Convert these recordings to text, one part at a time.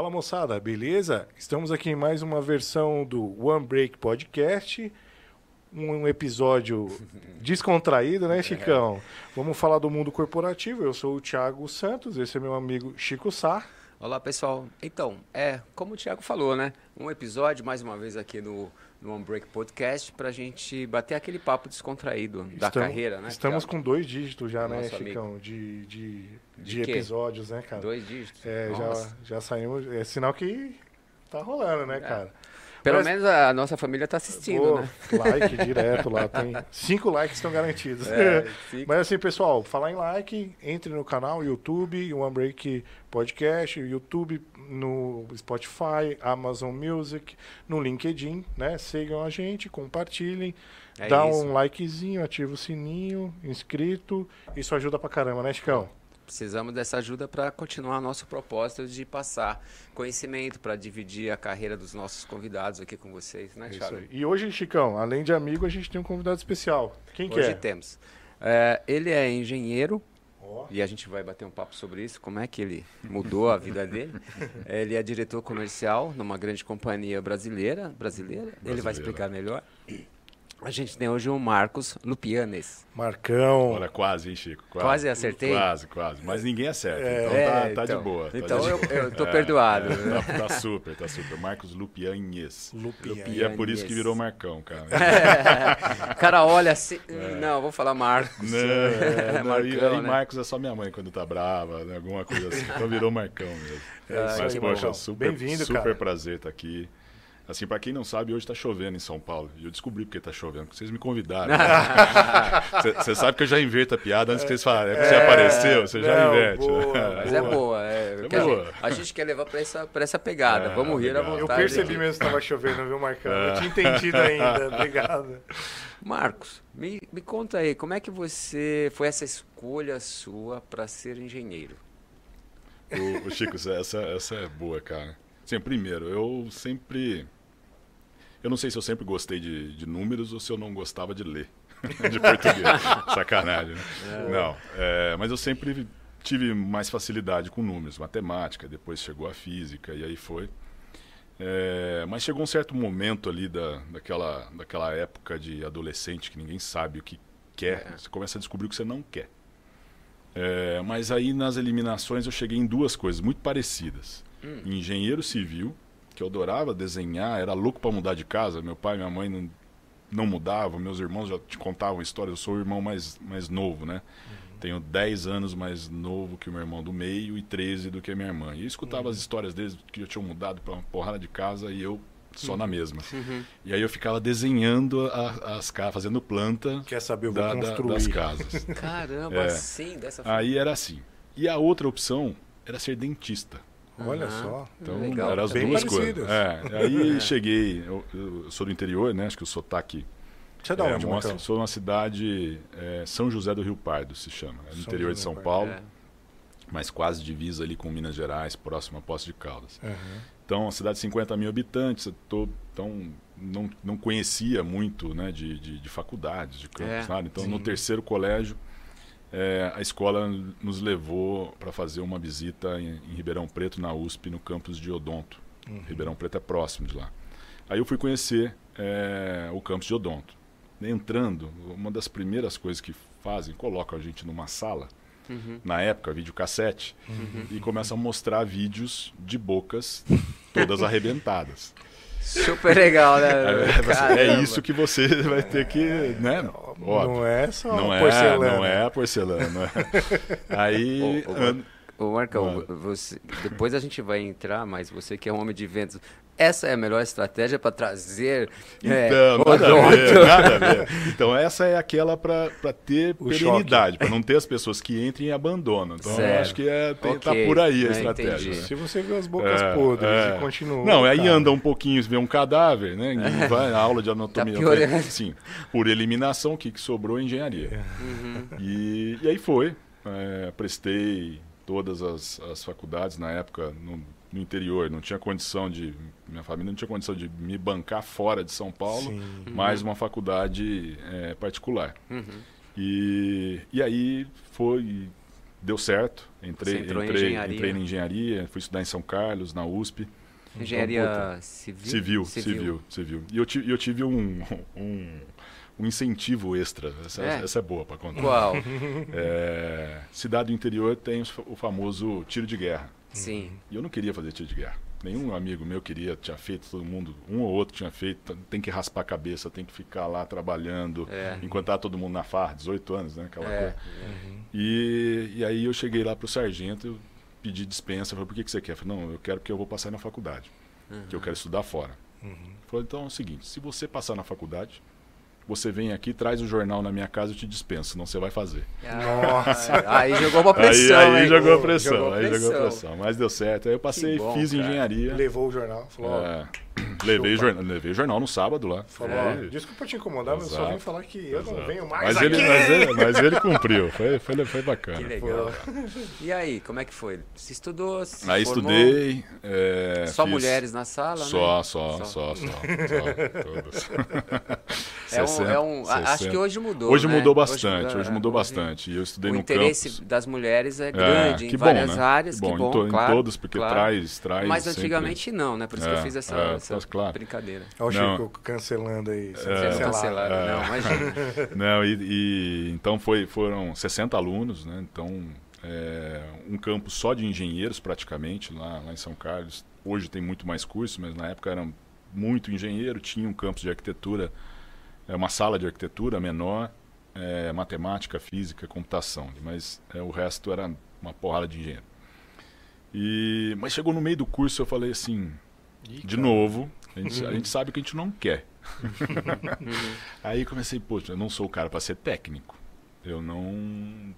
Fala moçada, beleza? Estamos aqui em mais uma versão do One Break Podcast. Um episódio descontraído, né, Chicão? Vamos falar do mundo corporativo. Eu sou o Thiago Santos, esse é meu amigo Chico Sá. Olá, pessoal. Então, é, como o Thiago falou, né? Um episódio, mais uma vez, aqui no, no One Break Podcast, pra gente bater aquele papo descontraído da Estamos- carreira, né? Estamos Thiago? com dois dígitos já, né, Chicão? De, de, de, De episódios, né, cara? Dois dígitos. É, já, já saímos. É sinal que tá rolando, né, cara? Pelo Mas- menos a nossa família tá assistindo, Pô, né? Like direto lá. Tem cinco likes estão garantidos. É, Mas assim, pessoal, falar em like, entre no canal YouTube, One Break Podcast, YouTube, no Spotify, Amazon Music, no LinkedIn, né? Sigam a gente, compartilhem, É dá isso. um likezinho, ativa o sininho, inscrito. Isso ajuda pra caramba, né, Chicão? Precisamos dessa ajuda para continuar nosso propósito de passar conhecimento, para dividir a carreira dos nossos convidados aqui com vocês, né, É Thiago? aí. E hoje, Chicão, além de amigo, a gente tem um convidado especial. Quem que Hoje é? temos. É, ele é engenheiro, E a gente vai bater um papo sobre isso, como é que ele mudou a vida dele. Ele é diretor comercial numa grande companhia brasileira, brasileira. Ele vai Brasileira. explicar melhor. A gente tem hoje o Marcos Lupianes. Marcão. Olha, quase, hein, Chico? Quase acertei? Quase, quase. Mas ninguém acerta. É. Então, É, tá, tá então. de boa. tá Então de eu, boa. eu tô É, perdoado. é, tá, tá super, tá super. Marcos Lupianhes. Lupinha. E é por isso que virou Marcão, cara. O cara olha assim. Não, eu vou falar Marcos. Não, É, não, e Marcão, aí né? Marcos é só minha mãe quando tá brava, né, alguma coisa assim. Então virou Marcão mesmo. É Mas, poxa, super, Bem-vindo, super cara. prazer estar aqui. Assim, pra quem não sabe, hoje tá chovendo em São Paulo. E eu descobri porque tá chovendo, porque vocês me convidaram. Você sabe que eu já inverto a piada antes que vocês falem. É que você apareceu, você já Não, inverte. boa, né? Mas é boa. É, a, boa. gente, a gente quer levar pra essa, pra essa pegada. É, Vamos rir à legal. Eu vontade. percebi mesmo que estava chovendo, viu, Marcão? É. Eu tinha entendido ainda. Obrigado. Marcos, me, me conta aí, como é que você foi essa escolha sua para ser engenheiro? O, o Chico, essa, essa é boa, cara. Sim, primeiro, eu sempre. Eu não sei se eu sempre gostei de, de números ou se eu não gostava de ler. de português. Sacanagem, né? Não. é, mas eu sempre tive mais facilidade com números, matemática, depois chegou a física e aí foi. É, mas chegou um certo momento ali da, daquela, daquela época de adolescente que ninguém sabe o que quer. É. Você começa a descobrir o que você não quer. É, mas aí nas eliminações eu cheguei em duas coisas muito parecidas. Hum. Engenheiro civil, que eu adorava desenhar, era louco para mudar de casa. Meu pai e minha mãe não, não mudavam, meus irmãos já te contavam histórias. Eu sou o irmão mais, mais novo, né? Tenho 10 anos mais novo que o meu irmão do meio e 13 do que a minha irmã. E eu escutava as histórias deles que eu tinha mudado para uma porrada de casa e eu só na mesma. Uhum. E aí eu ficava desenhando a- as casas, fazendo planta Quer saber? Eu vou da- da- construir. das casas. Caramba, É. assim, dessa forma. Aí era assim. E a outra opção era ser dentista. Olha Aham. só. Então, Legal. eram as Bem duas parecidas. coisas. É, aí cheguei, eu, eu sou do interior, né? Acho que o sotaque Você é da é, onde, mostra- sou de uma cidade, é, São José do Rio Pardo se chama, é no São interior de José São do Paulo, É. mas quase divisa ali com Minas Gerais, próximo a Poços de Caldas. Aham. Então, uma cidade de 50 mil habitantes, eu tô, então não, não conhecia muito né, de, de, de faculdades, de campus, É, nada. Então, sim. no terceiro colégio, é, a escola nos levou para fazer uma visita em, em Ribeirão Preto, na USP, no campus de Odonto. Uhum. Ribeirão Preto é próximo de lá. Aí eu fui conhecer é, o campus de Odonto. Entrando, uma das primeiras coisas que fazem, colocam a gente numa sala, Uhum. na época, videocassete, Uhum. e começam a mostrar vídeos de bocas todas arrebentadas. Super legal, né? É, você- é Caramba. isso que você vai ter que, né? Óbvio. Não é só Não é, porcelana. não é a porcelana. não é. Aí, Ô, ô, Ô, Marcão, você, depois a gente vai entrar, mas você que é um homem de vendas, essa é a melhor estratégia para trazer é, Então, nada a ver, nada a ver. Então, essa é aquela para ter O perenidade, para não ter as pessoas que entrem e abandonam. Então, acho que é, tem, tá Ok, por aí a estratégia. né? Se você vê as bocas É, podres é. e continua. Não, aí cara. anda um pouquinho, vê um cadáver, né? E vai na aula de anatomia. Tá piorando. Sim, por eliminação, o que, que sobrou é engenharia. Uhum. E, e aí foi. é, prestei todas as, as faculdades na época no, no interior. Não tinha condição de. Minha família não tinha condição de me bancar fora de São Paulo, Sim. mais uma faculdade é, particular. Uhum. E, e aí foi deu certo. Entrei, Você entrou em entrei, engenharia. entrei em engenharia, fui estudar em São Carlos, na USP. Engenharia Então, civil? Civil, civil, civil. E eu, ti- eu tive um, um, um incentivo extra. Essa É? essa é boa para contar. Qual? É, cidade do interior tem o famoso tiro de guerra. Sim. E eu não queria fazer tiro de guerra. Nenhum amigo meu queria, tinha feito, todo mundo, um ou outro tinha feito. Tem que raspar a cabeça, tem que ficar lá trabalhando, É. enquanto tá todo mundo na farra, 18 anos, né? Aquela É. coisa. E, e aí eu cheguei lá pro sargento, eu pedi dispensa, falei, por que, que você quer? Eu falei, não, eu quero porque eu vou passar na faculdade, que eu quero estudar fora. Ele falou, então é o seguinte, se você passar na faculdade, você vem aqui, traz o jornal na minha casa, eu te dispenso, senão você vai fazer. Nossa. Aí jogou uma pressão, aí aí hein? jogou a pressão, Jogou aí jogou a pressão. pressão. Mas deu certo. Aí eu passei, bom, fiz cara. engenharia. Levou o jornal, falou, ó, É, levei, jornal, levei jornal no sábado lá. falou, É. desculpa te incomodar, mas eu só vim falar que eu não Exato. venho mais Mas aqui. ele, mas, ele, mas ele cumpriu, foi, foi, foi bacana. Que legal. E aí, como é que foi? Você estudou? Se Aí formou? estudei. é, Só fiz- mulheres na sala, Só, né? só, só, só, só, todas. É um, 60, é um, a- acho 60. que hoje mudou. Hoje né? mudou bastante, hoje, é, mudou bastante. E eu estudei O no interesse campus. das mulheres é É, grande que em bom, várias né? áreas, Que que bom, bom, em to- em claro, todos, porque claro. traz- traz Mas sempre- antigamente não, né? Por isso que eu É, fiz essa, essa faz claro. brincadeira. Olha o. Chico cancelando aí. cancelar. cancelaram, É. não, imagina. Não, e, e- então foi, foram 60 alunos, né? Então, é, um campo só de engenheiros praticamente lá, lá em São Carlos. Hoje tem muito mais curso, mas na época era muito engenheiro, tinha um campus de arquitetura, é, uma sala de arquitetura menor, é, matemática, física, computação, mas é, o resto era uma porrada de engenheiro. E, mas chegou no meio do curso eu falei assim, Ih, de cara. novo, a gente, a gente sabe o que a gente não quer. Aí comecei, poxa, eu não sou o cara para ser técnico. Eu não.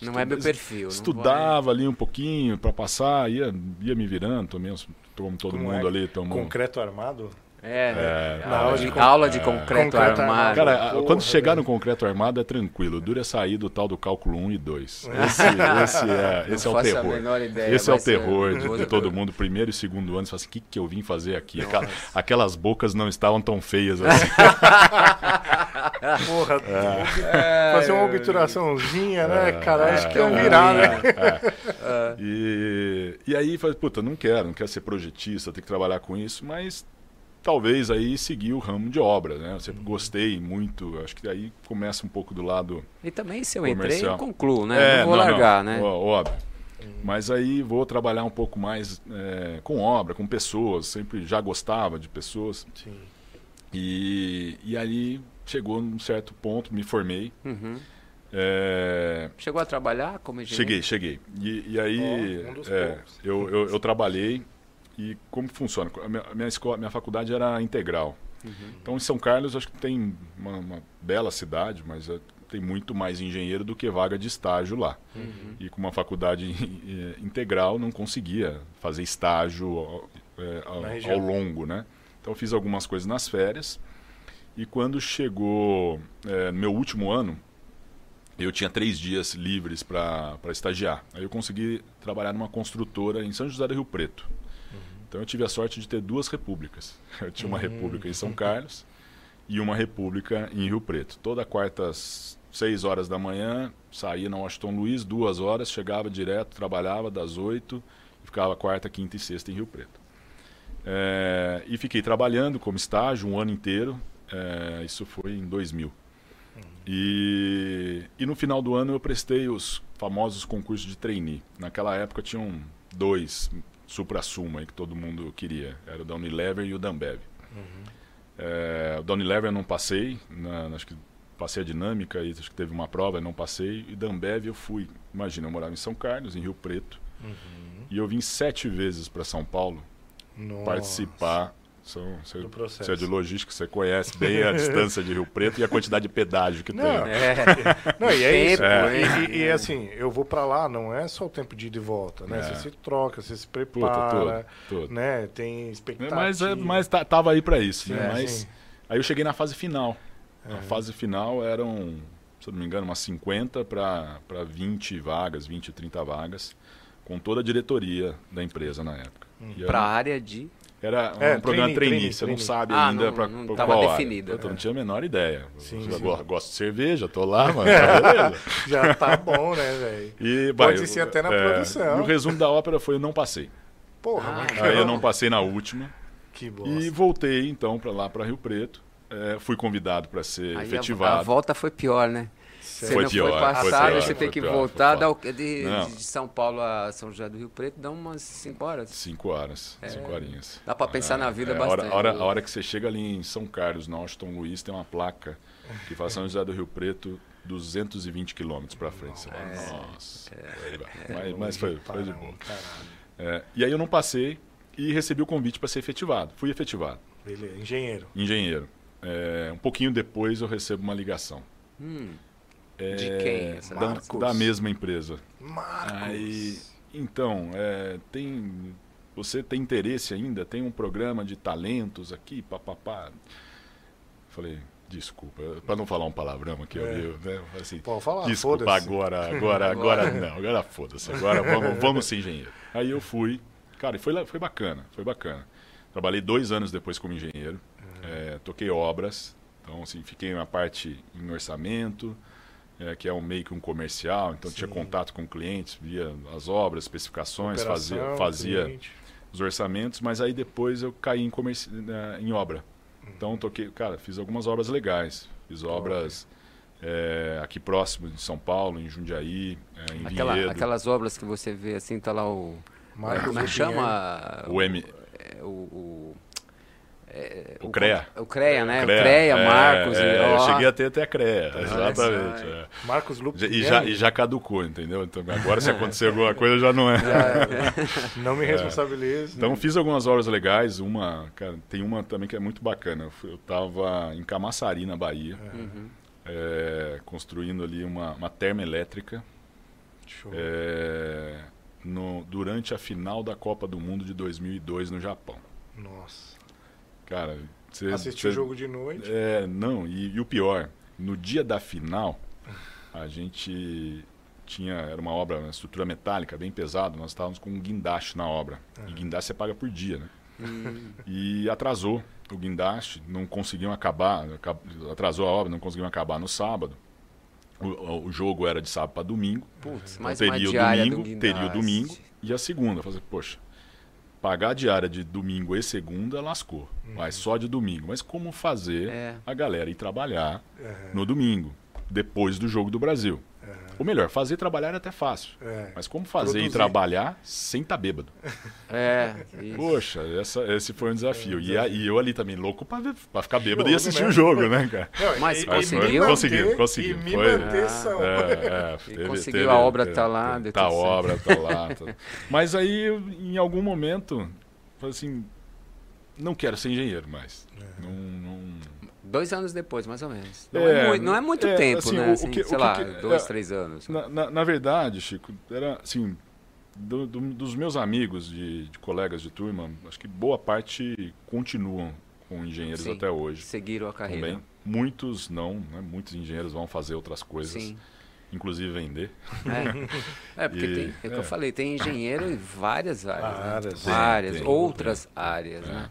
Não é meu perfil. Estudava ali um pouquinho para passar, ia, ia me virando, uns, como todo Como mundo é? ali tomou. Concreto armado? É, É, na aula, de, aula de é. concreto, Concreto armado. armado. Cara, Porra, quando chegar velho. no concreto armado é tranquilo, dura é sair do tal do cálculo 1 e 2. Esse, esse é, esse é o terror. menor ideia, Esse é o terror de, de todo mundo, primeiro e segundo ano. Você fala assim: o que, que eu vim fazer aqui? Aquela- aquelas bocas não estavam tão feias assim. Porra, É, fazer uma obturaçãozinha, né, cara? Acho que é um É, virar, né? é, é. E, e aí falei, puta, não quero, não quero ser projetista, ter que trabalhar com isso, mas talvez aí seguir o ramo de obra, né? Eu sempre gostei muito, acho que aí começa um pouco do lado E também se eu entrei, Comercial. eu concluo, né? não vou largar, né? ó- Óbvio. Mas aí vou trabalhar um pouco mais é, com obra, com pessoas, sempre já gostava de pessoas. Sim. E, e aí chegou num certo ponto, me formei. Uhum. é, Chegou a trabalhar como engenheiro? Cheguei, cheguei. E, e aí Ó, um é, eu, eu, eu trabalhei e como funciona? A minha, a minha escola, minha faculdade era integral. Uhum. Então em São Carlos acho que tem uma, uma bela cidade, mas é, tem muito mais engenheiro do que vaga de estágio lá. Uhum. E com uma faculdade eh, integral não conseguia fazer estágio ao- eh, ao, Na região. ao longo, né? Então eu fiz algumas coisas nas férias e quando chegou eh, no meu último ano eu tinha três dias livres para estagiar. Aí eu consegui trabalhar numa construtora em São José do Rio Preto. Então eu tive a sorte de ter duas repúblicas. Eu tinha uma república em São Carlos e uma república em Rio Preto. Toda quarta às seis horas da manhã saía na Washington Luiz, duas horas, chegava direto, trabalhava das oito e ficava quarta, quinta e sexta em Rio Preto. É, e fiquei trabalhando como estágio um ano inteiro. é, isso foi em 2000. E, e no final do ano eu prestei os famosos concursos de trainee. Naquela época tinham dois supra-sumo aí que todo mundo queria. Era o da Unilever e o da Ambev. É, o da Unilever eu não passei, na- acho que passei a dinâmica e acho que teve uma prova, não passei. E da Ambev eu fui, imagina, eu morava em São Carlos, em Rio Preto. E eu vim sete vezes para São Paulo Nossa. participar. São, você, Do processo. você é de logística, você conhece bem a distância de Rio Preto e a quantidade de pedágio que Não, tem. É, Não, e é isso. Tempo, E-? E, assim, eu vou pra lá, não é só o tempo de ir e volta, né? É. Você se troca, você se Puta, prepara, tudo, tudo. né? Tem expectativa. Mas, é, mas tá- tava aí para isso. né? É, Mas sim. aí eu cheguei na fase final. A Uhum. fase final eram, se eu não me engano, umas 50 para 20 vagas, 20, 30 vagas, com toda a diretoria da empresa na época. E pra era- área de... Era um É, programa trainee, trainee, trainee, você não sabe Ah, ainda não pra tava qual área. definido. Eu não tinha a menor ideia. Sim, sim. go- gosto de cerveja, tô lá, mano. Tá beleza. Já tá bom, né, velho? Pode ser eu- até na é, produção. E o resumo da ópera foi eu não passei. Porra, Ah, Aí eu não passei na última. Que bosta. E voltei então para lá para Rio Preto. É, fui convidado para ser Aí a- efetivado. A, volta foi pior, né? Você Foi não pior, foi foi passado, pior, você foi tem que pior, voltar foi quê? de, de São Paulo a São José do Rio Preto, dá umas 5 horas. Cinco horas, cinco horinhas. Dá pra pensar na vida É, bastante. a hora, a hora que você chega ali em São Carlos, na Washington Luiz, tem uma placa que fala São José do Rio Preto, 220 quilômetros para frente. Você fala, nossa. Aí vai. mas, mas foi, foi de boa. É, e aí eu não passei e recebi o convite para ser efetivado. Fui efetivado, Beleza, engenheiro. engenheiro. É, um pouquinho depois eu recebo uma ligação. Hum, É, De quem essa Da, da mesma empresa. Marcos. Aí, então, é, tem, você tem interesse ainda? Tem um programa de talentos aqui, papapá. Falei, desculpa, para não falar um palavrão aqui, É. eu, né, assim, Pode falar, desculpa, agora, agora, agora não, agora foda-se, agora vamos, vamos ser engenheiro. Aí eu fui, cara, e foi, foi bacana, foi bacana. Trabalhei dois anos depois como engenheiro, é, toquei obras, então assim, fiquei na parte em orçamento, é, que é um meio que um comercial, então tinha Sim. contato com clientes, via as obras, especificações, fazia, Operação, fazia cliente. os orçamentos, mas aí depois eu caí em, comerci... na- em obra. Uhum. Então toquei, cara, fiz algumas obras legais. Fiz obras é, aqui próximo de São Paulo, em Jundiaí, é, em aquela, Vinhedo. aquelas obras que você vê assim, tá lá o. Marcos como é que chama? O M. é, o, o, é, O CREA. O CREA, né? O CREA, CREA, é, Marcos. é, e, eu ó, cheguei até até a CREA, exatamente. só, é. Marcos Lupes. E, já, e já caducou, entendeu? Então agora se acontecer alguma coisa já não é. Não me responsabilizo. Então fiz algumas obras legais, uma, cara, tem uma também que é muito bacana. Eu, fui- eu tava em Camaçari, na Bahia, Uhum. é, construindo ali uma, uma termoelétrica Show. é, no- durante a final da Copa do Mundo de 2002 no Japão. Nossa. Cara, você... Assisti você- o jogo de noite. É, não, e, e o pior, no dia da final, a gente tinha, era uma obra, uma estrutura metálica, bem pesada, nós estávamos com um guindaste na obra. E guindaste você paga por dia, né? Hum, E atrasou o guindaste, não conseguiam acabar, acab- atrasou a obra, não conseguiam acabar no sábado. O, o- jogo era de sábado para domingo, Putz, então teria o domingo, do teria o domingo e a segunda. Fazer, poxa, pagar a diária de domingo e segunda lascou, mas só de domingo. Mas como fazer É. a galera ir trabalhar É, no domingo, depois do jogo do Brasil? Ou melhor, fazer trabalhar é até fácil. é. Mas como fazer e Produzir. trabalhar sem estar bêbado? É, isso. Poxa, essa- esse foi um desafio. E, a- e eu ali também, louco pra, ver- pra ficar bêbado e Jogo, assistir né? o jogo, né, cara? Não, Mas e- e conseguiu? Conseguiu, conseguiu. E me Foi. Ah. É, é, E teve- conseguiu, teve- a obra teve- tá lá, Tá a obra, tá lá. tá- Mas aí, em algum momento, falei assim, não quero ser engenheiro mais. É. Não, não- Dois anos depois, mais ou menos. Não É, é, muito, não é muito é, tempo, assim, né? Assim, que- sei lá, que- dois, é, três anos. Na, na- na verdade, Chico, era assim, do- do- dos meus amigos, de, de colegas de turma, acho que boa parte continuam com engenheiros Sim. até hoje. Seguiram a carreira. Também. Muitos não, né? muitos engenheiros vão fazer outras coisas, Sim. inclusive vender. É, é porque E- tem, é o que é. eu falei, tem engenheiro em várias áreas. né? Várias. Várias, Tem, tem, outras áreas, É. né?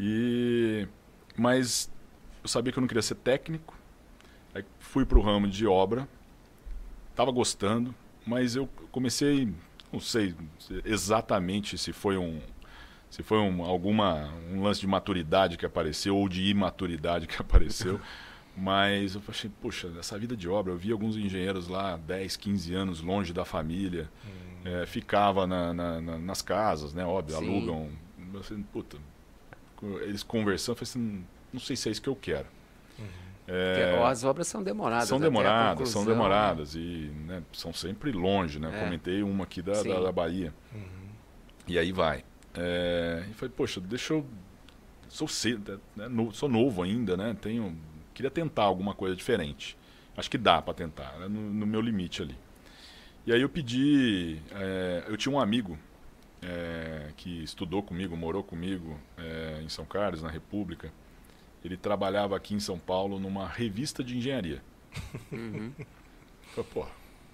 E mas eu sabia que eu não queria ser técnico. Aí fui para o ramo de obra. Tava gostando, mas eu comecei, não sei exatamente se foi um se foi um, alguma um lance de maturidade que apareceu ou de imaturidade que apareceu. Mas eu achei, poxa, essa vida de obra, eu vi alguns engenheiros lá 10, 15 anos longe da família, eh, ficava na- na- na- nas casas, né? Óbvio, Sim. alugam. Eu falei, puta, eles conversando, eu falei assim, não sei se é isso que eu quero. É, Porque as obras são demoradas. são demoradas, são conclusão, demoradas e né, são sempre longe, né? É. Comentei uma aqui da, da, da Bahia. E aí vai. É, e falei, poxa, deixa eu. Sou cedo, né, no- sou novo ainda, né? Tenho, queria tentar alguma coisa diferente. Acho que dá para tentar, né, no, no meu limite ali. E aí eu pedi. é, eu tinha um amigo é, que estudou comigo, morou comigo é, em São Carlos, na República. Ele trabalhava aqui em São Paulo numa revista de engenharia. Uhum. Falei, pô,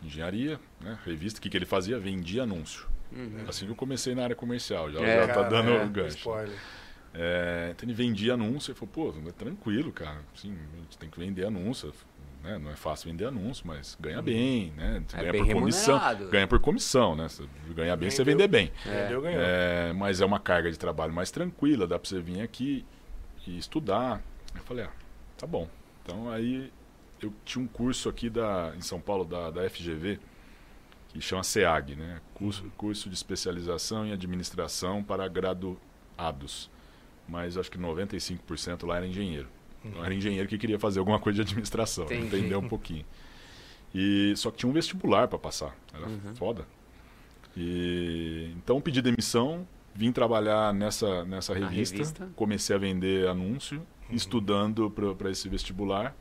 engenharia, né? Revista, o que, que ele fazia? Vendia anúncio. Uhum. Assim que eu comecei na área comercial, já, É, já tá Cara, dando é, o gancho. É, então ele vendia anúncio e falou, pô, é tranquilo, cara. Assim, a gente tem que vender anúncio. Né? Não é fácil vender anúncio, mas ganha bem, né? É ganha bem por comissão. Ganha por comissão, né? Você ganha bem, você vender bem. Vendeu, ganhou. É, mas é uma carga de trabalho mais tranquila, dá pra você vir aqui e estudar. Eu falei, ah, tá bom. Então aí eu tinha um curso aqui da, em São Paulo da, da FGV que chama SEAG, né? Curso, curso de especialização em administração para graduados. Mas acho que 95% lá era engenheiro. Então era engenheiro que queria fazer alguma coisa de administração, Entendi. entender um pouquinho. E só que tinha um vestibular para passar, era Uhum. foda. E então pedi demissão, vim trabalhar nessa nessa revista, revista. comecei a vender anúncio, estudando para esse vestibular.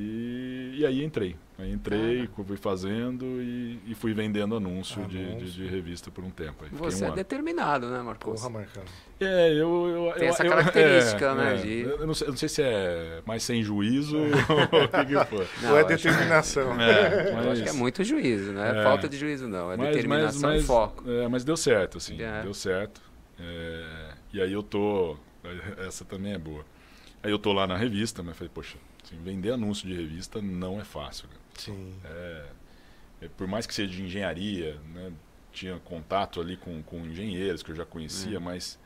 E, e aí entrei. Aí entrei, fui fazendo e, e fui vendendo anúncio, de- De, Anúncio. de revista por um tempo. Aí Você um é ano. determinado, né, Marcos? Porra, Marcão. É, eu, eu Tem eu- essa eu- característica, é, né, é. de- Eu, não sei, eu não sei se é mais sem juízo ou o que, que foi. Não, Ou é eu acho- determinação. É, Eu acho que é muito juízo, não é, É. falta de juízo, não. É Mas- determinação mas, e foco. é, mas deu certo, assim. É. Deu certo. É, e aí eu tô. Essa também é boa. Aí eu tô lá na revista, mas falei, poxa, assim, vender anúncio de revista não é fácil. cara. Sim. É, é, por mais que seja de engenharia, né, tinha contato ali com, com engenheiros que eu já conhecia, mas.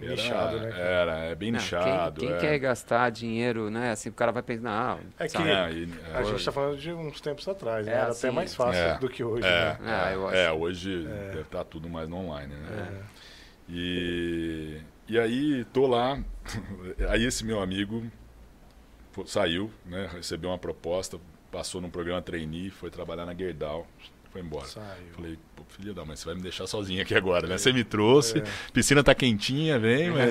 Era, Nichado, né, cara? Era, é bem Não, nichado. quem quem é. quer gastar dinheiro, né? Assim, o cara vai pensar, ah, É que? É, e- a é, gente tá falando de uns tempos atrás, né? É, Era assim, até mais fácil É. do que hoje, É, né? Ah, eu é, hoje É. deve estar tudo mais no online, né? É. E, e aí tô lá, aí esse meu amigo fo- saiu, né? Recebeu uma proposta, passou num programa trainee, foi trabalhar na Gerdau, foi embora. Saiu. Falei, pô, filha da mãe, você vai me deixar sozinho aqui agora, né? Você me trouxe, É. piscina tá quentinha, vem, mas...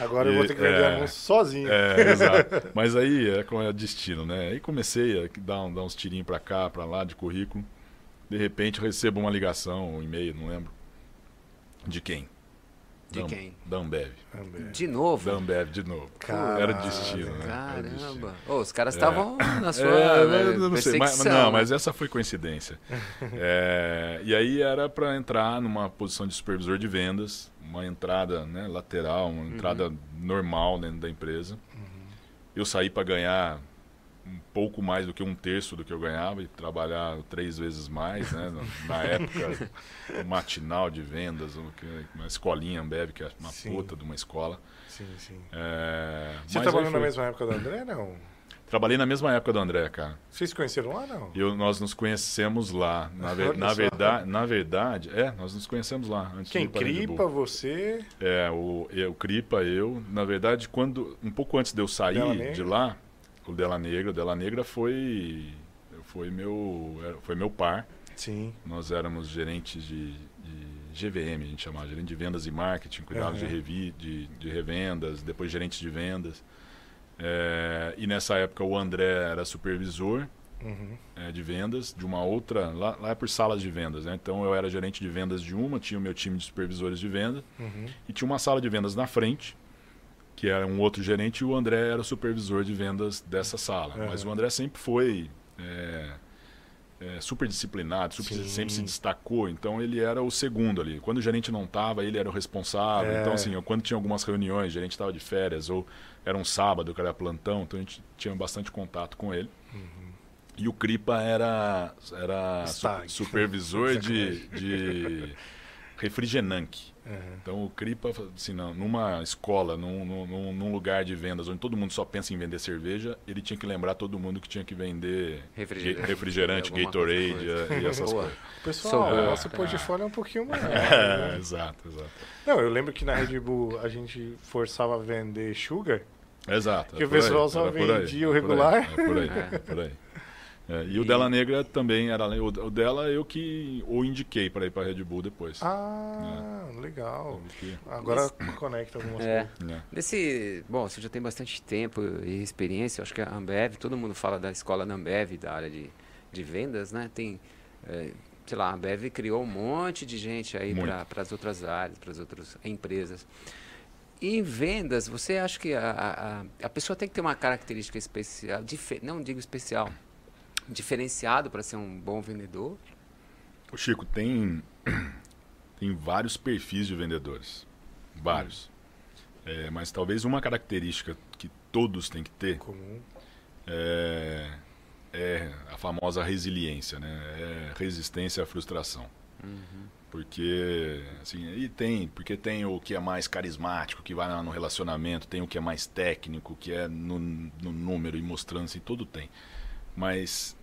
Agora eu vou ter que vender É. anúncio sozinho. É, exato. Mas aí é como é destino, né? Aí comecei a dar, um- dar uns tirinhos pra cá, pra lá de currículo. De repente eu recebo uma ligação, um e-mail, não lembro. De quem? De quem? Da Ambev. De novo? Da Ambev de novo. Caralho. Era destino, né? Era destino. Caramba. Ô, os caras estavam na sua É, né, eu não sei, mas, não, mas essa foi coincidência. É, e aí era para entrar numa posição de supervisor de vendas, uma entrada né, lateral, uma entrada normal dentro da empresa. Eu saí para ganhar um pouco mais do que um terço do que eu ganhava e trabalhar três vezes mais, né? Na, época, um matinal de vendas, uma, escolinha Ambev, que é uma Sim. puta de uma escola. Sim, sim. É, Você trabalhou na foi- mesma época do André, não? Trabalhei na mesma época do André, cara. Vocês se conheceram lá, não? Eu, nós nos conhecemos lá. Na, Olha na, verdade, na verdade, é, nós nos conhecemos lá. Antes Quem? Cripa, você... É, o, eu, Cripa, eu. Na verdade, quando um pouco antes de eu sair de lá, o Della Negra, o Della Negra foi, foi, meu, era- foi meu par. Sim. Nós éramos gerentes de, de GVM, a gente chamava, gerente de vendas e marketing, cuidávamos Aham. de, revi, de, de revendas, depois gerentes de vendas. É, e nessa época o André era supervisor Uhum. é, de vendas de uma outra. Lá, lá é por salas de vendas, né? Então eu era gerente de vendas de uma, tinha o meu time de supervisores de venda Uhum. e tinha uma sala de vendas na frente, que era um outro gerente, e o André era o supervisor de vendas dessa sala. Uhum. Mas o André sempre foi é, é, super disciplinado, super- sempre se destacou, então ele era o segundo ali. Quando o gerente não estava, ele era o responsável. É. Então, assim, eu- quando tinha algumas reuniões, o gerente estava de férias, ou era um sábado, que era plantão, então a gente tinha bastante contato com ele. E o Cripa era, era Stag. supervisor de, de refrigerante. Uhum. Então o Cripa, assim, não, numa escola, num, num, num lugar de vendas onde todo mundo só pensa em vender cerveja, ele tinha que lembrar todo mundo que tinha que vender Refrigerante. refrigerante Gatorade coisa. e, e essas Boa. coisas. Pessoal, Sou- o nosso É. portfólio é um pouquinho maior. É, né? exato, exato. Não, eu lembro que na Red Bull a gente forçava a vender sugar. Exato. Que é o por aí, pessoal só vendia o é por aí, regular. É por aí, é por aí. É, e o E- Della Negra também era. O, o dela eu que o indiquei para ir para Red Bull depois. Ah, legal. Eu que- Agora conecta algumas É. coisas. né. Nesse, bom, você já tem bastante tempo e experiência, eu acho que a Ambev, todo mundo fala da escola da Ambev, da área de, de vendas, né? Tem, é, sei lá, a Ambev criou um monte de gente aí para as outras áreas, para as outras empresas. E em vendas, você acha que a, a, a- a pessoa tem que ter uma característica especial, não digo especial, diferenciado para ser um bom vendedor? O Chico, tem, tem vários perfis de vendedores. Vários. É, mas talvez uma característica que todos têm que ter Comum. é, é a famosa resiliência, né? É resistência à frustração. Porque, assim, e tem, porque tem o que é mais carismático, que vai lá no relacionamento, tem o que é mais técnico, que é no, no número e mostrando, assim, tudo tem. Mas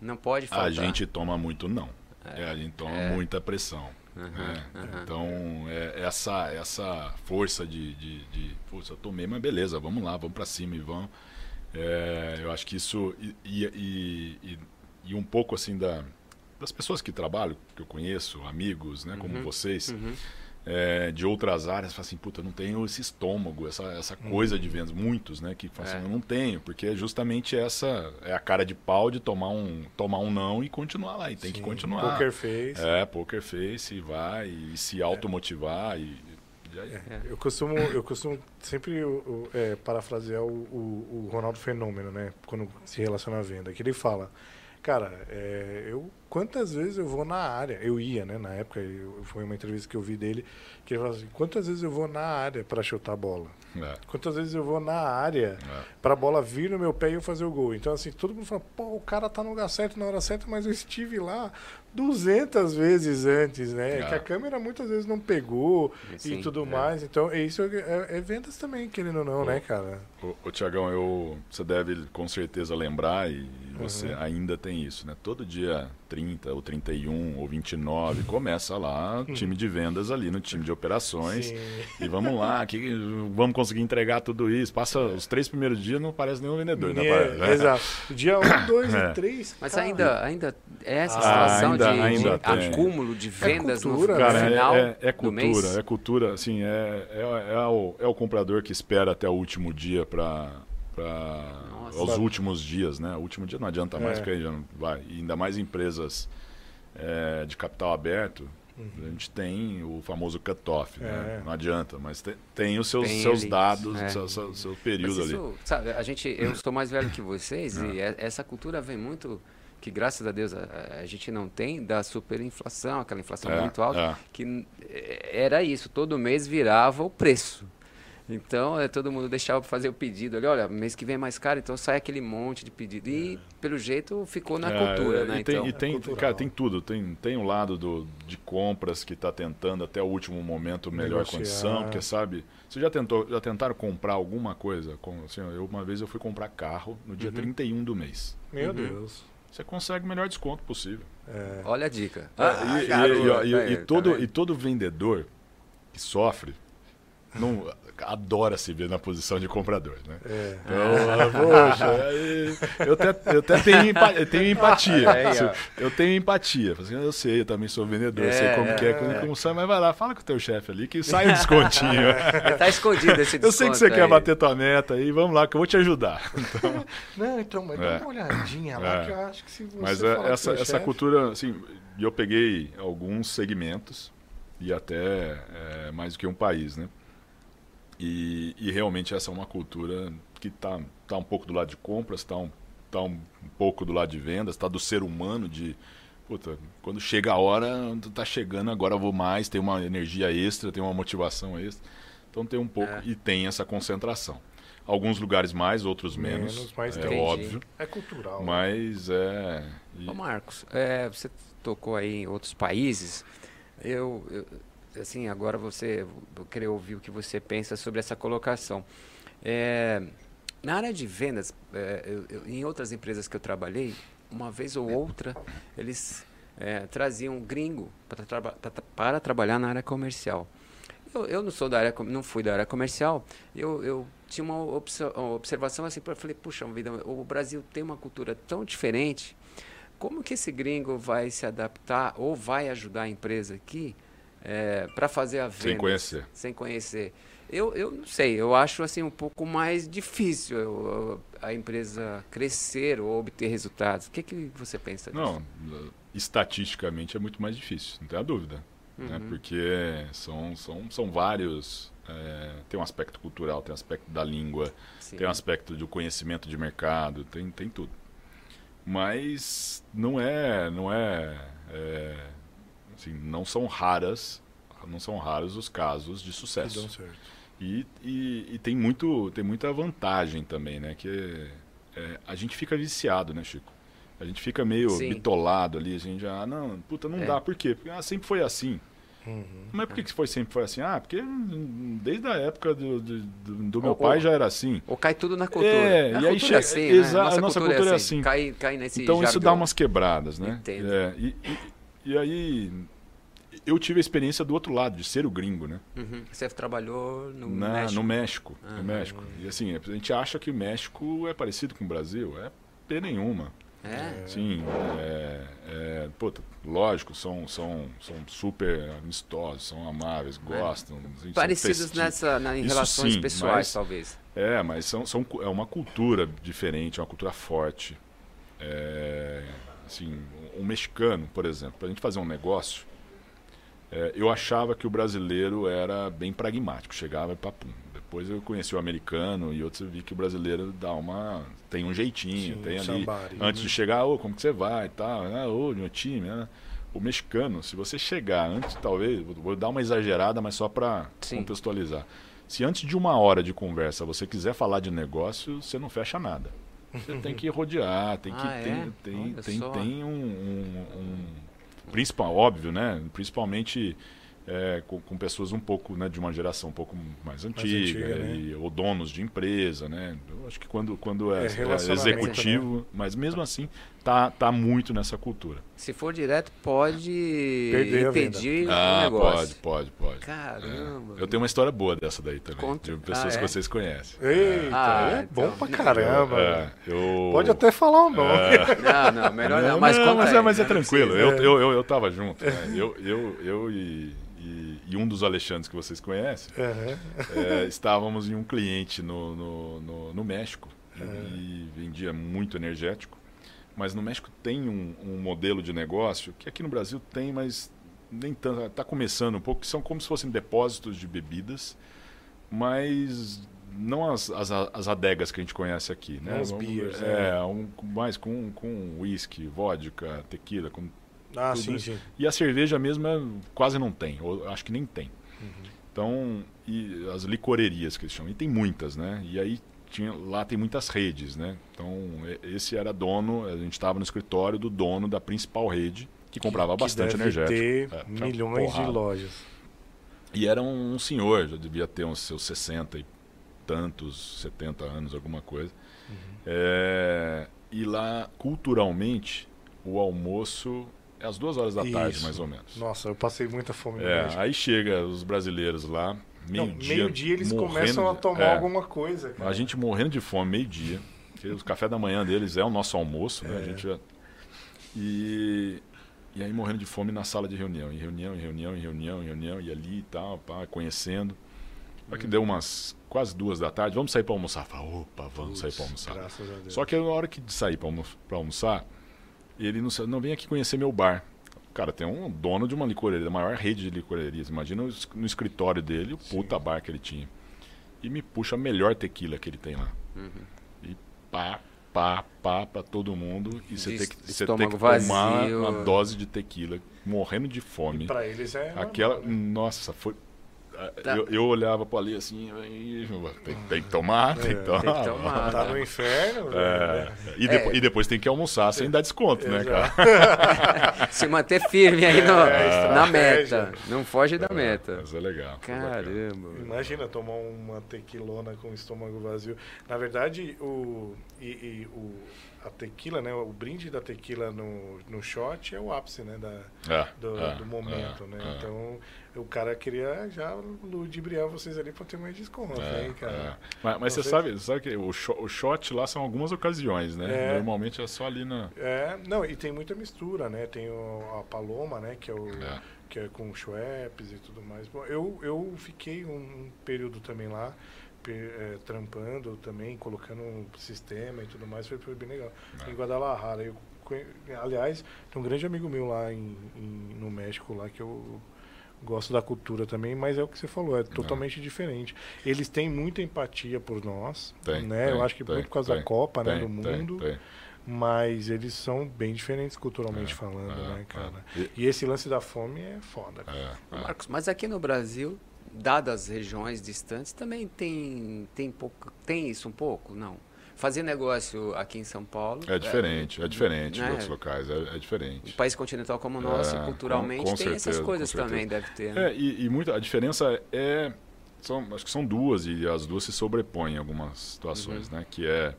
Não pode faltar. a gente toma muito não. É, a gente toma É. muita pressão. Né? aham. Então, é, essa, essa força de, de, de Putz, eu tomei, mas beleza, vamos lá, vamos pra cima e vamos. É, eu acho que isso. E, e, e, e- um pouco assim da, das pessoas que trabalham, que eu conheço, amigos, né, como vocês, Uhum. É, de outras áreas, falam assim, puta, eu não tenho esse estômago, essa, essa coisa de vendas. Muitos, né, que falam É. assim, eu não tenho, porque é justamente essa é a cara de pau de tomar um, tomar um não e continuar lá. E tem que Sim. continuar. Poker face. É, poker face, e vai, e se automotivar, e já é. Eu costumo, eu costumo sempre é, parafrasear o, o, o Ronaldo Fenômeno, né? Quando se relaciona à venda. Que ele fala, cara, é, eu quantas vezes eu vou na área? Eu ia, né? Na época, eu, foi uma entrevista que eu vi dele, que ele falava assim, quantas vezes eu vou na área para chutar a bola? É, Quantas vezes eu vou na área é. pra bola vir no meu pé e eu fazer o gol? Então, assim, todo mundo fala, pô, o cara tá no lugar certo na hora certa, mas eu estive lá 200 vezes antes, né? É. Que a câmera muitas vezes não pegou Sim, e tudo é. mais. Então, é isso é, é vendas também, querendo ou não, Pô. né, cara? Ô, ô Tiagão, eu, você deve com certeza lembrar, e você Uhum. ainda tem isso, né? Todo dia 30, ou 31, ou 29, começa lá o time de vendas ali no time de operações. Sim. E vamos lá, que, vamos conseguir entregar tudo isso. Passa os três primeiros dias, não parece nenhum vendedor, né? É, Parece, né? Exato. Dia 1, 2 É. e 3. Mas ainda, ainda é essa Ah, situação ainda- de, ainda de tem. acúmulo de vendas cultura, no, né? Cara, final é, é, é do mês? cultura, é cultura, assim, é, é, é, o, é o comprador que espera até o último dia para Nossa. os últimos dias, né? O último dia não adianta mais, É. porque aí já não vai. E ainda mais empresas é, de capital aberto, a gente tem o famoso cutoff, né? Uhum. É. Não adianta, mas tem, tem os seus, Tem seus ali, dados, é. seu, seu, seu período ali. isso, sabe, a gente, eu sou mais velho que vocês e é- essa cultura vem muito que graças a Deus a, a gente não tem da superinflação, aquela inflação É, muito alta, é. que eh, era isso, todo mês virava o preço. Então, é, todo mundo deixava para fazer o pedido ali, olha, mês que vem é mais caro, então sai aquele monte de pedido. E, pelo jeito, ficou na É, cultura, é, né? E tem, então, e tem- cara, tem tudo. Tem, tem o lado do, de compras que está tentando até o último momento melhor Negociar. condição, porque sabe. Você já tentou, já tentaram comprar alguma coisa? Com, assim, eu uma vez eu fui comprar carro no dia 31 do mês. Meu Uhum. Deus. Você consegue o melhor desconto possível. É. olha a dica. É, Ah, e, e- e- e- e tá todo, vendo? e todo vendedor que sofre não adora se ver na posição de comprador, né? É. Então, poxa, aí eu até, eu até tenho, eu tenho empatia. Ó. eu tenho empatia. Assim, Eu sei, eu também sou vendedor, É, sei como que é, é. como, como sai, mas vai lá, fala com o teu chefe ali que sai um descontinho. Tá escondido esse desconto eu sei que você quer aí. bater tua meta aí, vamos lá, que eu vou te ajudar. Então, Não, então, mas dá É. uma olhadinha lá É. que eu acho que se você mas é, essa, essa chefe- cultura, assim, eu peguei alguns segmentos e até é, mais do que um país, né? E, e realmente essa é uma cultura que está tá um pouco do lado de compras, está um, tá um pouco do lado de vendas, está do ser humano de puta, quando chega a hora, tá chegando, agora eu vou mais, tem uma energia extra, tem uma motivação extra. Então tem um pouco É. e tem essa concentração. Alguns lugares mais, outros menos, Menos, mas é tem. óbvio. É cultural. Mas é. e- Ô Marcos, é, você tocou aí em outros países. Eu, eu- assim, agora você, eu queria ouvir o que você pensa sobre essa colocação. É, na área de vendas, é, eu- eu- em outras empresas que eu trabalhei, uma vez ou outra, eles é, traziam um gringo para, traba- para trabalhar na área comercial. Eu, eu não sou da área, não fui da área comercial. Eu, eu tinha uma, uma observação assim, eu falei, puxa vida, o Brasil tem uma cultura tão diferente. Como que esse gringo vai se adaptar ou vai ajudar a empresa aqui para fazer a venda? Sem conhecer. Sem conhecer. Eu, eu não sei, eu acho assim um pouco mais difícil eu- a empresa crescer ou obter resultados. O que, que você pensa disso? Não, estatisticamente é muito mais difícil, não tem a dúvida. Né? Uhum. Porque são, são, são vários. é, tem um aspecto cultural, tem um aspecto da língua, Sim. tem um aspecto do conhecimento de mercado, tem, tem tudo. Mas não é, não é, é assim, não são raras, não são raros os casos de Que sucesso. dão certo. E, e, e tem, muito, tem muita vantagem também, né? Que é, a gente fica viciado, né, Chico? A gente fica meio Sim. bitolado ali, a gente já, ah, não, puta, não É. dá. Por quê? Porque ah, sempre foi assim. Uhum. Mas por que que foi sempre foi assim? Ah, porque desde a época do, do, do- meu Ou- pai já era assim. Ou cai tudo na cultura. É, a e aí cultura chega- é assim, né? a nossa cultura é assim. Cai, cai nesse Então isso dá umas quebradas, né? Entendo. É, e, e, e aí eu tive a experiência do outro lado, de ser o gringo, né? Uhum. Você trabalhou no Na- México. No México. Aham. No México. E assim, a gente acha que o México é parecido com o Brasil. É P nenhuma. É? Sim, é, é, puta, lógico, são, são, são super amistosos, são amáveis, gostam. assim, são Parecidos nessa, na, em Isso relações sim, pessoais, mas- talvez. É, mas são, são, é uma cultura diferente, é uma cultura forte. É, assim, um mexicano, por exemplo, para a gente fazer um negócio, é, eu achava que o brasileiro era bem pragmático, chegava e papum. Depois eu conheci o americano e outros eu vi que o brasileiro dá uma tem um jeitinho, Sim, tem ali antes né? de chegar, ô, como que você vai e tal, ah, ô, meu time, né? O mexicano, se você chegar antes, talvez, vou- vou dar uma exagerada, mas só para contextualizar. Se antes de uma hora de conversa você quiser falar de negócio, você não fecha nada. Você tem que rodear, tem que Ah, é? tem, tem, Olha tem, só. tem um, um, um- principal óbvio, né? Principalmente é, com, com pessoas um pouco, né, de uma geração um pouco mais antiga, antiga, né? e, ou donos de empresa, né? Eu acho que quando quando é, É é relacionamento, né? executivo, mas mesmo assim tá tá muito nessa cultura. Se for direto, pode Perder impedir o Ah, negócio. pode, pode, pode. Caramba. Eu tenho uma história boa dessa daí também, Conta. de pessoas Ah, é? que vocês conhecem. Eita, Ah, é bom então. pra caramba. É, eu Pode até falar o nome. Não, não, melhor não. Mas, conta mas, aí, é, mas é não tranquilo. Eu, eu, eu, eu tava junto. né? Eu, eu, eu e, e, e um dos Alexandres que vocês conhecem, é, estávamos em um cliente no, no, no, no México e vendia muito energético. Mas no México tem um, um modelo de negócio que aqui no Brasil tem, mas nem tanto. Está começando um pouco, que são como se fossem depósitos de bebidas, mas não as, as, as adegas que a gente conhece aqui. Né? As beers, é, né? um, mais com, com whisky, vodka, tequila. Com, Ah, sim, sim. e a cerveja mesmo é- quase não tem, ou acho que nem tem. Uhum. Então, e as licorerias que eles chamam, e tem muitas, né? E aí tinha, lá tem muitas redes, né? Então, esse era dono, a gente estava no escritório do dono da principal rede, que comprava Que bastante deve energético. ter É, milhões de lojas. E era um, um senhor, já devia ter uns seus 60 e tantos, 70 anos, alguma coisa. Uhum. É, e lá, culturalmente, o almoço é às duas horas da tarde, Isso. mais ou menos. Nossa, eu passei muita fome É, aí chega os brasileiros lá, meio-dia. Meio-dia eles morrendo começam a tomar é, alguma coisa, cara. A gente morrendo de fome, meio-dia. O café da manhã deles é o nosso almoço, né? É. A gente já... E, e aí morrendo de fome na sala de reunião. Em reunião, em reunião, em reunião, em reunião, e ali e tal, pá, conhecendo. Aí que deu umas quase duas da tarde, vamos sair para almoçar. Fala, opa, vamos sair para almoçar. Só que na hora que de sair para almoçar, ele não, não vem aqui conhecer meu bar. Cara, tem um dono de uma licoreria, da maior rede de licorerias. Imagina no escritório dele, o puta bar que ele tinha. E me puxa a melhor tequila que ele tem lá. Uhum. E pá, pá, pá pra todo mundo. E você tem que, você tem que tomar vazio. uma dose de tequila, morrendo de fome. Pra eles é. normal, Aquela. né? Nossa, foi. Tá. Eu, eu olhava pra ali assim, "Ih, tem, tem que tomar, tem que tomar. Tem que tomar. Tá no inferno. É, né? e, depo- e depois tem que almoçar sem dar desconto, né, Exato. É. Se manter firme aí no- É, na meta. Não foge da cara? meta. Mas é legal. Caramba. Imagina tomar uma tequilona com o estômago vazio. Na verdade, o, e, e o, a tequila, né? O brinde da tequila no, no shot é o ápice, né? Da, É, do, é, do momento, é, né? é. Então, o cara queria já ludibriar vocês ali pra ter mais desconto, É, hein, cara? é. Mas, mas você sabe, sabe que o, sho- o shot lá são algumas ocasiões, né? É. Normalmente é só ali na. É, não, e tem muita mistura, né? Tem o, a Paloma, né? Que é, o, É. que é com Schweppes e tudo mais. Bom, eu, eu fiquei um período também lá, é, trampando também, colocando um sistema e tudo mais. Foi, foi bem legal. É. Em Guadalajara. Eu, aliás, tem um grande amigo meu lá em, em- no México, lá que eu gosto da cultura também, mas é o que você falou, é totalmente diferente. Eles têm muita empatia por nós, Tem, né? tem, eu acho que tem, muito por causa da tem, Copa, né, do mundo. tem. Mas eles são bem diferentes culturalmente É, falando, é, né, cara? é. E- E esse lance da fome é foda. cara. É, é. Marcos, mas aqui no Brasil, dadas as regiões distantes, também tem, tem, pouco, tem isso um pouco? Não. Fazer negócio aqui em São Paulo. É diferente, é diferente né? de outros locais, é, é Um diferente. país continental como o nosso, É, culturalmente, com- com tem essas certeza, coisas com certeza. também, deve ter. né? É, e, e muita, a diferença é. São, acho que são duas, e as duas se sobrepõem em algumas situações, Uhum. né? Que é,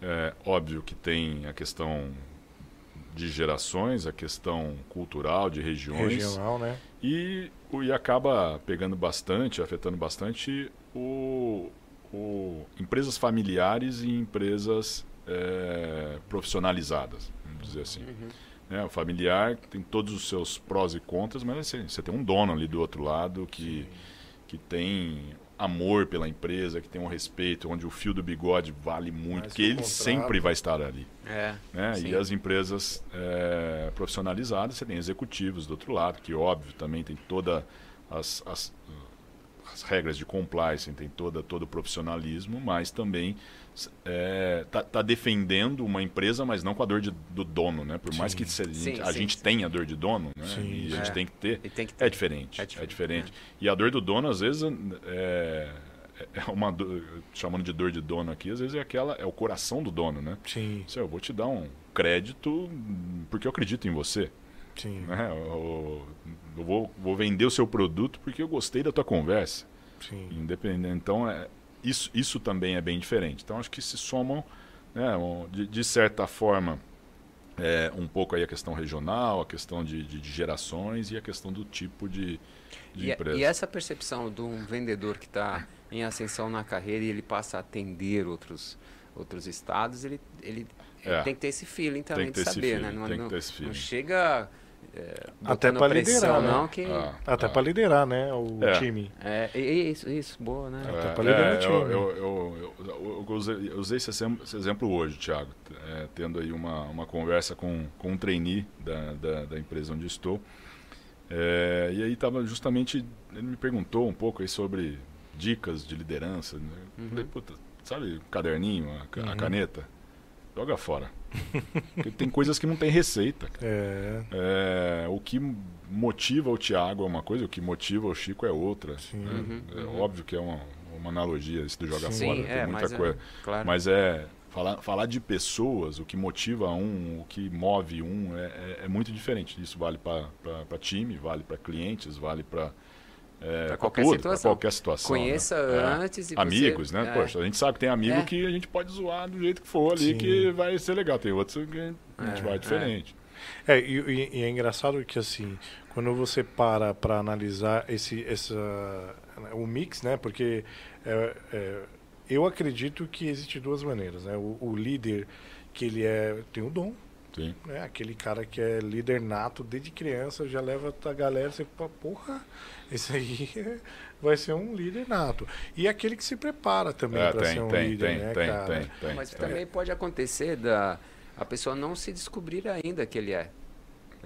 é óbvio que tem a questão de gerações, a questão cultural, de regiões. Regional, né? E, o- e acaba pegando bastante, afetando bastante o, o- empresas familiares e empresas é, profissionalizadas, vamos dizer assim. Uhum. né? O familiar tem todos os seus prós e contras, mas assim, você tem um dono ali do outro lado que, que tem amor pela empresa, que tem um respeito, onde o fio do bigode vale muito, que ele contrato. sempre vai estar ali É, né? E as empresas é, profissionalizadas, você tem executivos do outro lado, que óbvio também tem toda as, as, as regras de compliance, tem toda todo o profissionalismo, mas também está tá defendendo uma empresa, mas não com a dor de- do dono, né? Por mais Sim. que se a gente, Sim, a sim, gente tenha a dor de dono, né? E a é. gente tem que ter, tem que é ter. diferente, É é diferente, diferente. E a dor do dono, às vezes, é, é uma dor, chamando de dor de dono aqui, às vezes é aquela, é o coração do dono, né? Sim, eu vou te dar um crédito porque eu acredito em você. Sim, Né? Eu, eu vou, vou vender o seu produto porque eu gostei da tua conversa. sim. Independente. Então, é, isso, isso também é bem diferente. Então, acho que se somam, né, de, de certa forma, é, um pouco aí a questão regional, a questão de, de- de gerações e a questão do tipo de, de E, empresa. e essa percepção de um vendedor que está em ascensão na carreira e ele passa a atender outros, outros estados, ele, ele, ele É. tem que ter esse feeling também que de saber, né? Não, tem que não- ter esse não chega é, Até pressão, liderar, né? não, que... Ah, Até ah. para liderar, né, o É. time. É, isso, isso, boa, né? Até É, pra liderar é, o time. eu, eu, eu, eu- eu usei, eu usei esse, exemplo, esse exemplo hoje, Thiago, é, tendo aí uma, uma conversa com, com um trainee da, da, da empresa onde estou. É, e aí estava justamente, ele me perguntou um pouco aí sobre dicas de liderança. Né? Eu Uhum. Falei, puta, sabe o caderninho, a, ca- a Uhum. caneta? Joga fora. Porque tem coisas que não tem receita. cara. É, É, o que motiva o Thiago é uma coisa, o que motiva o Chico é outra. Sim. né? Uhum, É uhum. óbvio que é uma, uma analogia isso do joga Sim, fora, Sim, tem é, muita mas coisa. é, claro. Mas é falar, falar de pessoas, o que motiva um, o que move um, é, é- é muito diferente. Isso vale para time, vale para clientes, vale para é, Pra qualquer tudo, situação. qualquer situação. Conheça né? É. antes e você- Amigos, né? é. Poxa, a gente sabe que tem amigo É. que a gente pode zoar do jeito que for ali, Sim. que vai ser legal. Tem outros que a gente É, vai é. diferente. É, e, e- e é engraçado que assim, quando você para para analisar esse, essa, o mix, né? Porque é, é, eu acredito que existe duas maneiras, né? O, o líder que ele é tem o dom, Sim. né? Aquele cara que é líder nato desde criança já leva a galera, você fala, porra, esse aí vai ser um líder nato. E aquele que se prepara também É, para ser um tem, líder, tem, né, tem, cara? tem, tem, Mas tem. também pode acontecer da a pessoa não se descobrir ainda que ele é.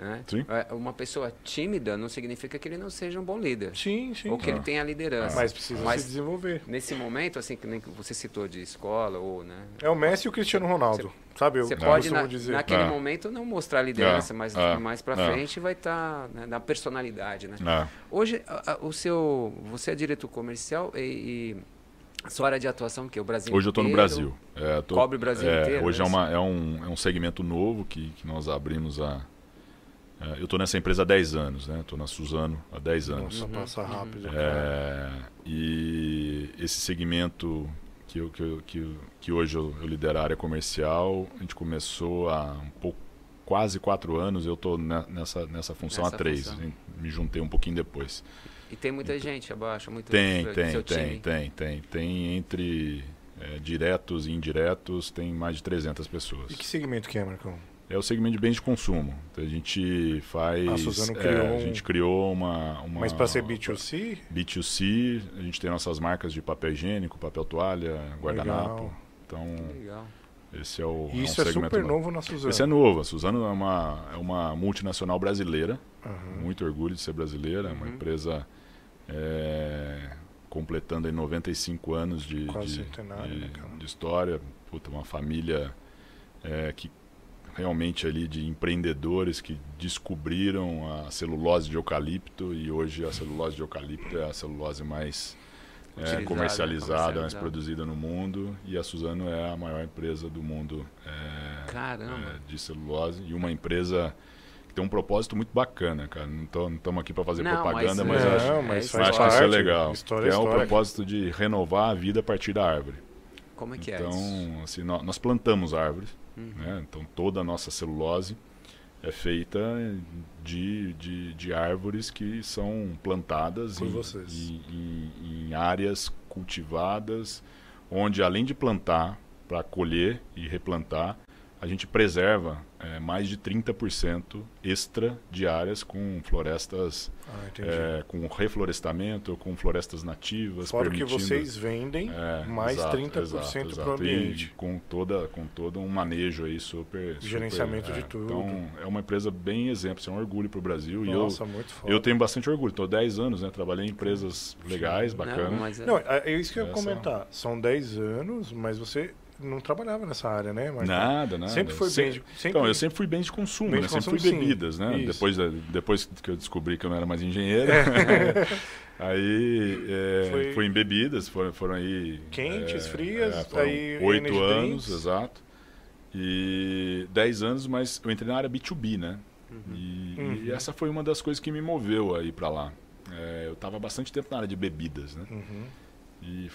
Né? É, Uma pessoa tímida não significa que ele não seja um bom líder. Sim, sim. ou que ele Ah. tenha liderança. Mas precisa Mas se desenvolver. nesse momento, assim, que nem você citou de escola, ou, né? É o Messi e o Cristiano Ronaldo, sabe? Eu Você pode, na- naquele É. momento, não mostrar liderança, É, mas é, mais pra é. frente vai estar na personalidade, né? É. Hoje, a- a- o seu, você é diretor comercial e, e sua área de atuação, que é o Brasil Hoje eu estou no? Brasil. É, tô- Cobre o Brasil é, inteiro, Hoje é é, uma, é, um, é um segmento novo que, que nós abrimos há. É, eu estou nessa empresa há 10 anos, né? Estou na Suzano há 10 anos. Nossa, Uhum, passa rápido. cara. É, e esse segmento que, eu, que, eu- que, que hoje eu, eu lidero a área comercial, a gente começou há um pouco, quase quatro anos, eu estou nessa, nessa função Nessa há três. função. hein? Me juntei um pouquinho depois. E tem muita gente abaixo, muito Tem, do tem, seu tem, time. tem, tem. Tem entre é, diretos e indiretos, tem mais de 300 pessoas. E que segmento que é, Marcão? É o segmento de bens de consumo. Então, a gente faz. A Suzano é, criou a um- gente criou uma. uma Mas para ser B2C? B2C, a gente tem nossas marcas de papel higiênico, papel toalha, guardanapo. Legal. Então, Legal. esse é o. E um isso é, segmento super novo. novo na Suzano. Esse é novo. A Suzano é uma, é uma multinacional brasileira. Aham. Muito orgulho de ser brasileira. é Uma Uhum. empresa é, completando aí 95 anos de, de, de- né, de história. Puta, uma família é, que realmente ali de empreendedores que descobriram a celulose de eucalipto e hoje a celulose de eucalipto é a celulose mais é, Utilizada, comercializada, mais produzida no mundo e a Suzano é a maior empresa do mundo é, é, de celulose e uma empresa que tem um propósito muito bacana, cara. Não estamos aqui para fazer Não, propaganda, mas- mas, é, acho, Não, é mas eu faz acho que isso é legal. História que é é o história. propósito de renovar a vida a partir da árvore. Como é que é Então, isso? assim, nó- nós plantamos árvores, Uhum. né? Então toda a nossa celulose é feita de, de, de árvores que são plantadas em, em- em- em áreas cultivadas, onde além de plantar para colher e replantar, a gente preserva eh, mais de 30% extra de áreas com florestas, Ah, eh, com reflorestamento, com florestas nativas. Fora que permitindo- vocês vendem é, mais exato, 30% exato, para o exato. E ambiente. com toda com todo um manejo aí super super, Gerenciamento é, de tudo. Então é uma empresa bem exemplo, isso é um orgulho para o Brasil Nossa, e muito eu foda. eu tenho bastante orgulho. Estou 10 anos, né? Trabalhei em empresas legais, Não, bacanas. mas é- Não, é é isso que eu ia comentar. São 10 anos, mas você não trabalhava nessa área, né, Marcos? Nada, nada. Sempre foi Se- bem de, sempre... Então, eu sempre fui bem de consumo, Bem né? de Sempre consumo, fui sim. bebidas, né? Isso. Depois, depois que eu descobri que eu não era mais engenheiro, aí é, Foi- fui em bebidas, foram, foram aí... Quentes, é, frias, é, aí Oito anos, drinks. exato. E dez anos, mas eu entrei na área B2B, né? E, Uhum. e essa foi uma das coisas que me moveu aí pra lá. É, eu estava bastante tempo na área de bebidas, né? Uhum. E,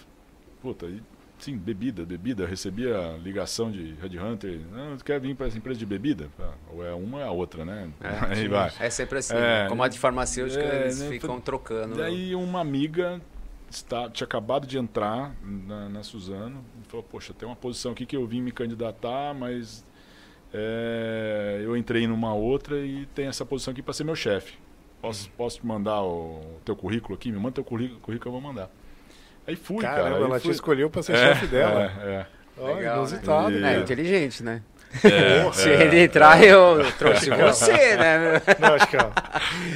puta, e, sim, bebida, bebida. Eu recebia ligação de Red Hunter. Não, tu quer vir para essa empresa de bebida? Ah, Ou é uma ou é a outra, né? É, Aí vai. É sempre assim, É, né? como a de farmacêutica, é, eles né, ficam trocando. Daí uma amiga está, tinha acabado de entrar na, na Suzano e falou, poxa, tem uma posição aqui que eu vim me candidatar, mas é, eu entrei numa outra e tem essa posição aqui para ser meu chefe. Posso, posso te mandar o teu currículo aqui? Me manda teu currículo, currículo eu vou mandar. Aí fui, cara. Caramba, aí ela te fui- escolheu pra ser É, chefe dela. É, é. Ó, Legal, inusitado, né? né? É, inteligente, né? É, Se é. ele entrar, eu trouxe você, né? Não, acho que ó,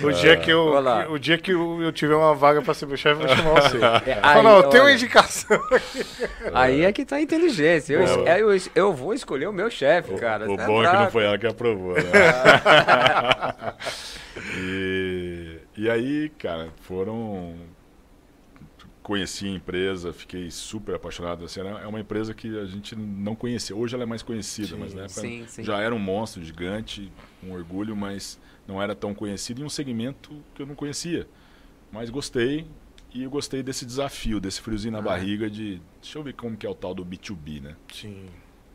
o dia que eu, o dia que eu, eu tiver uma vaga pra ser meu chefe, eu vou chamar você. É, Fala, não, tem uma olha, indicação. aí é que tá a inteligência. Eu, Boa. eu, eu vou escolher o meu chefe, cara. O Tá bom é que não foi ela que aprovou, né? e, e aí, cara, foram. Conheci a empresa, fiquei super apaixonado. Assim, é uma empresa que a gente não conhecia. Hoje ela é mais conhecida, Sim, mas na época sim, sim. já era um monstro gigante, um orgulho, mas não era tão conhecido em um segmento que eu não conhecia. Mas gostei e eu gostei desse desafio, desse friozinho na Ah. barriga de. Deixa eu ver como que é o tal do B2B, né? Sim.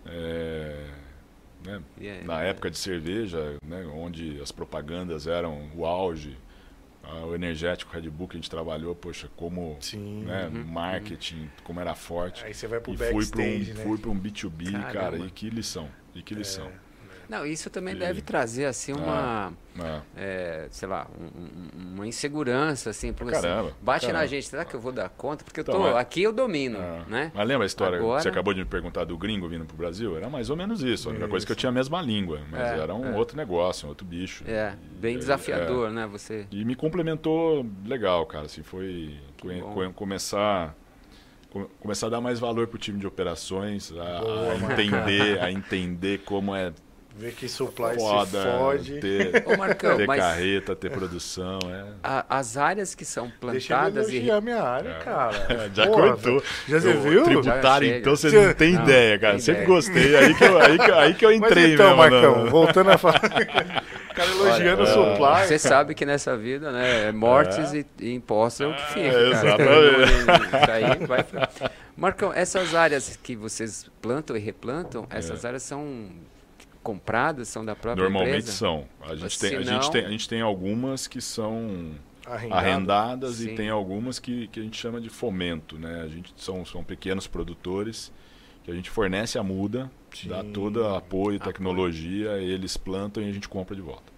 É, né, é- na época de cerveja, né, onde as propagandas eram o auge, o energético Red Bull que a gente trabalhou, poxa, como Sim. né, Uhum, marketing, como era forte. Aí você vai pro E fui para um, backstage, né? fui pra um B2B, cara, Caramba. e que lição, e que lição. Não, isso também E- deve trazer, assim, uma... É, é, sei lá, um- um- uma insegurança, assim, porque Caramba, assim, bate caramba. na gente, será que eu vou dar conta? Porque eu Então, tô, é. aqui eu domino, é. né? Mas lembra a história Agora- que você acabou de me perguntar do gringo vindo pro Brasil? Era mais ou menos isso. A única coisa é que eu Isso. tinha a mesma língua, mas É, era um é. outro negócio, um outro bicho. É, bem desafiador, né? Você... E me complementou legal, cara. Assim, foi co- começar co- começar a dar mais valor pro time de operações, a, Boa, a entender, a entender como é Ver que supply foda se fode. ter, Ô, Marcão, ter mas carreta, ter produção, é. a- as áreas que são Deixa eu plantadas e... elogiar minha área, É. cara. Já Porra, cortou. Já você viu? Tributário, Já então você não tem Não, ideia, cara. tem Sempre ideia. gostei. Aí que eu, aí que, aí que eu Mas entrei então, mesmo. Marcão, né? voltando a falar. o cara elogiando o Olha, supply. Você sabe que nessa vida, né, mortes e, e impostos é o que fica, É, cara. exatamente. Isso aí vai... Marcão, essas áreas que vocês plantam e replantam, essas É. áreas são compradas, são da própria Normalmente empresa? são. A gente, tem, a, não- gente tem, a gente tem algumas que são Arrendado. arrendadas Sim. e tem algumas que, que a gente chama de fomento, né? A gente são, são pequenos produtores que a gente fornece a muda, Sim. dá todo apoio, tecnologia, eles plantam e a gente compra de volta.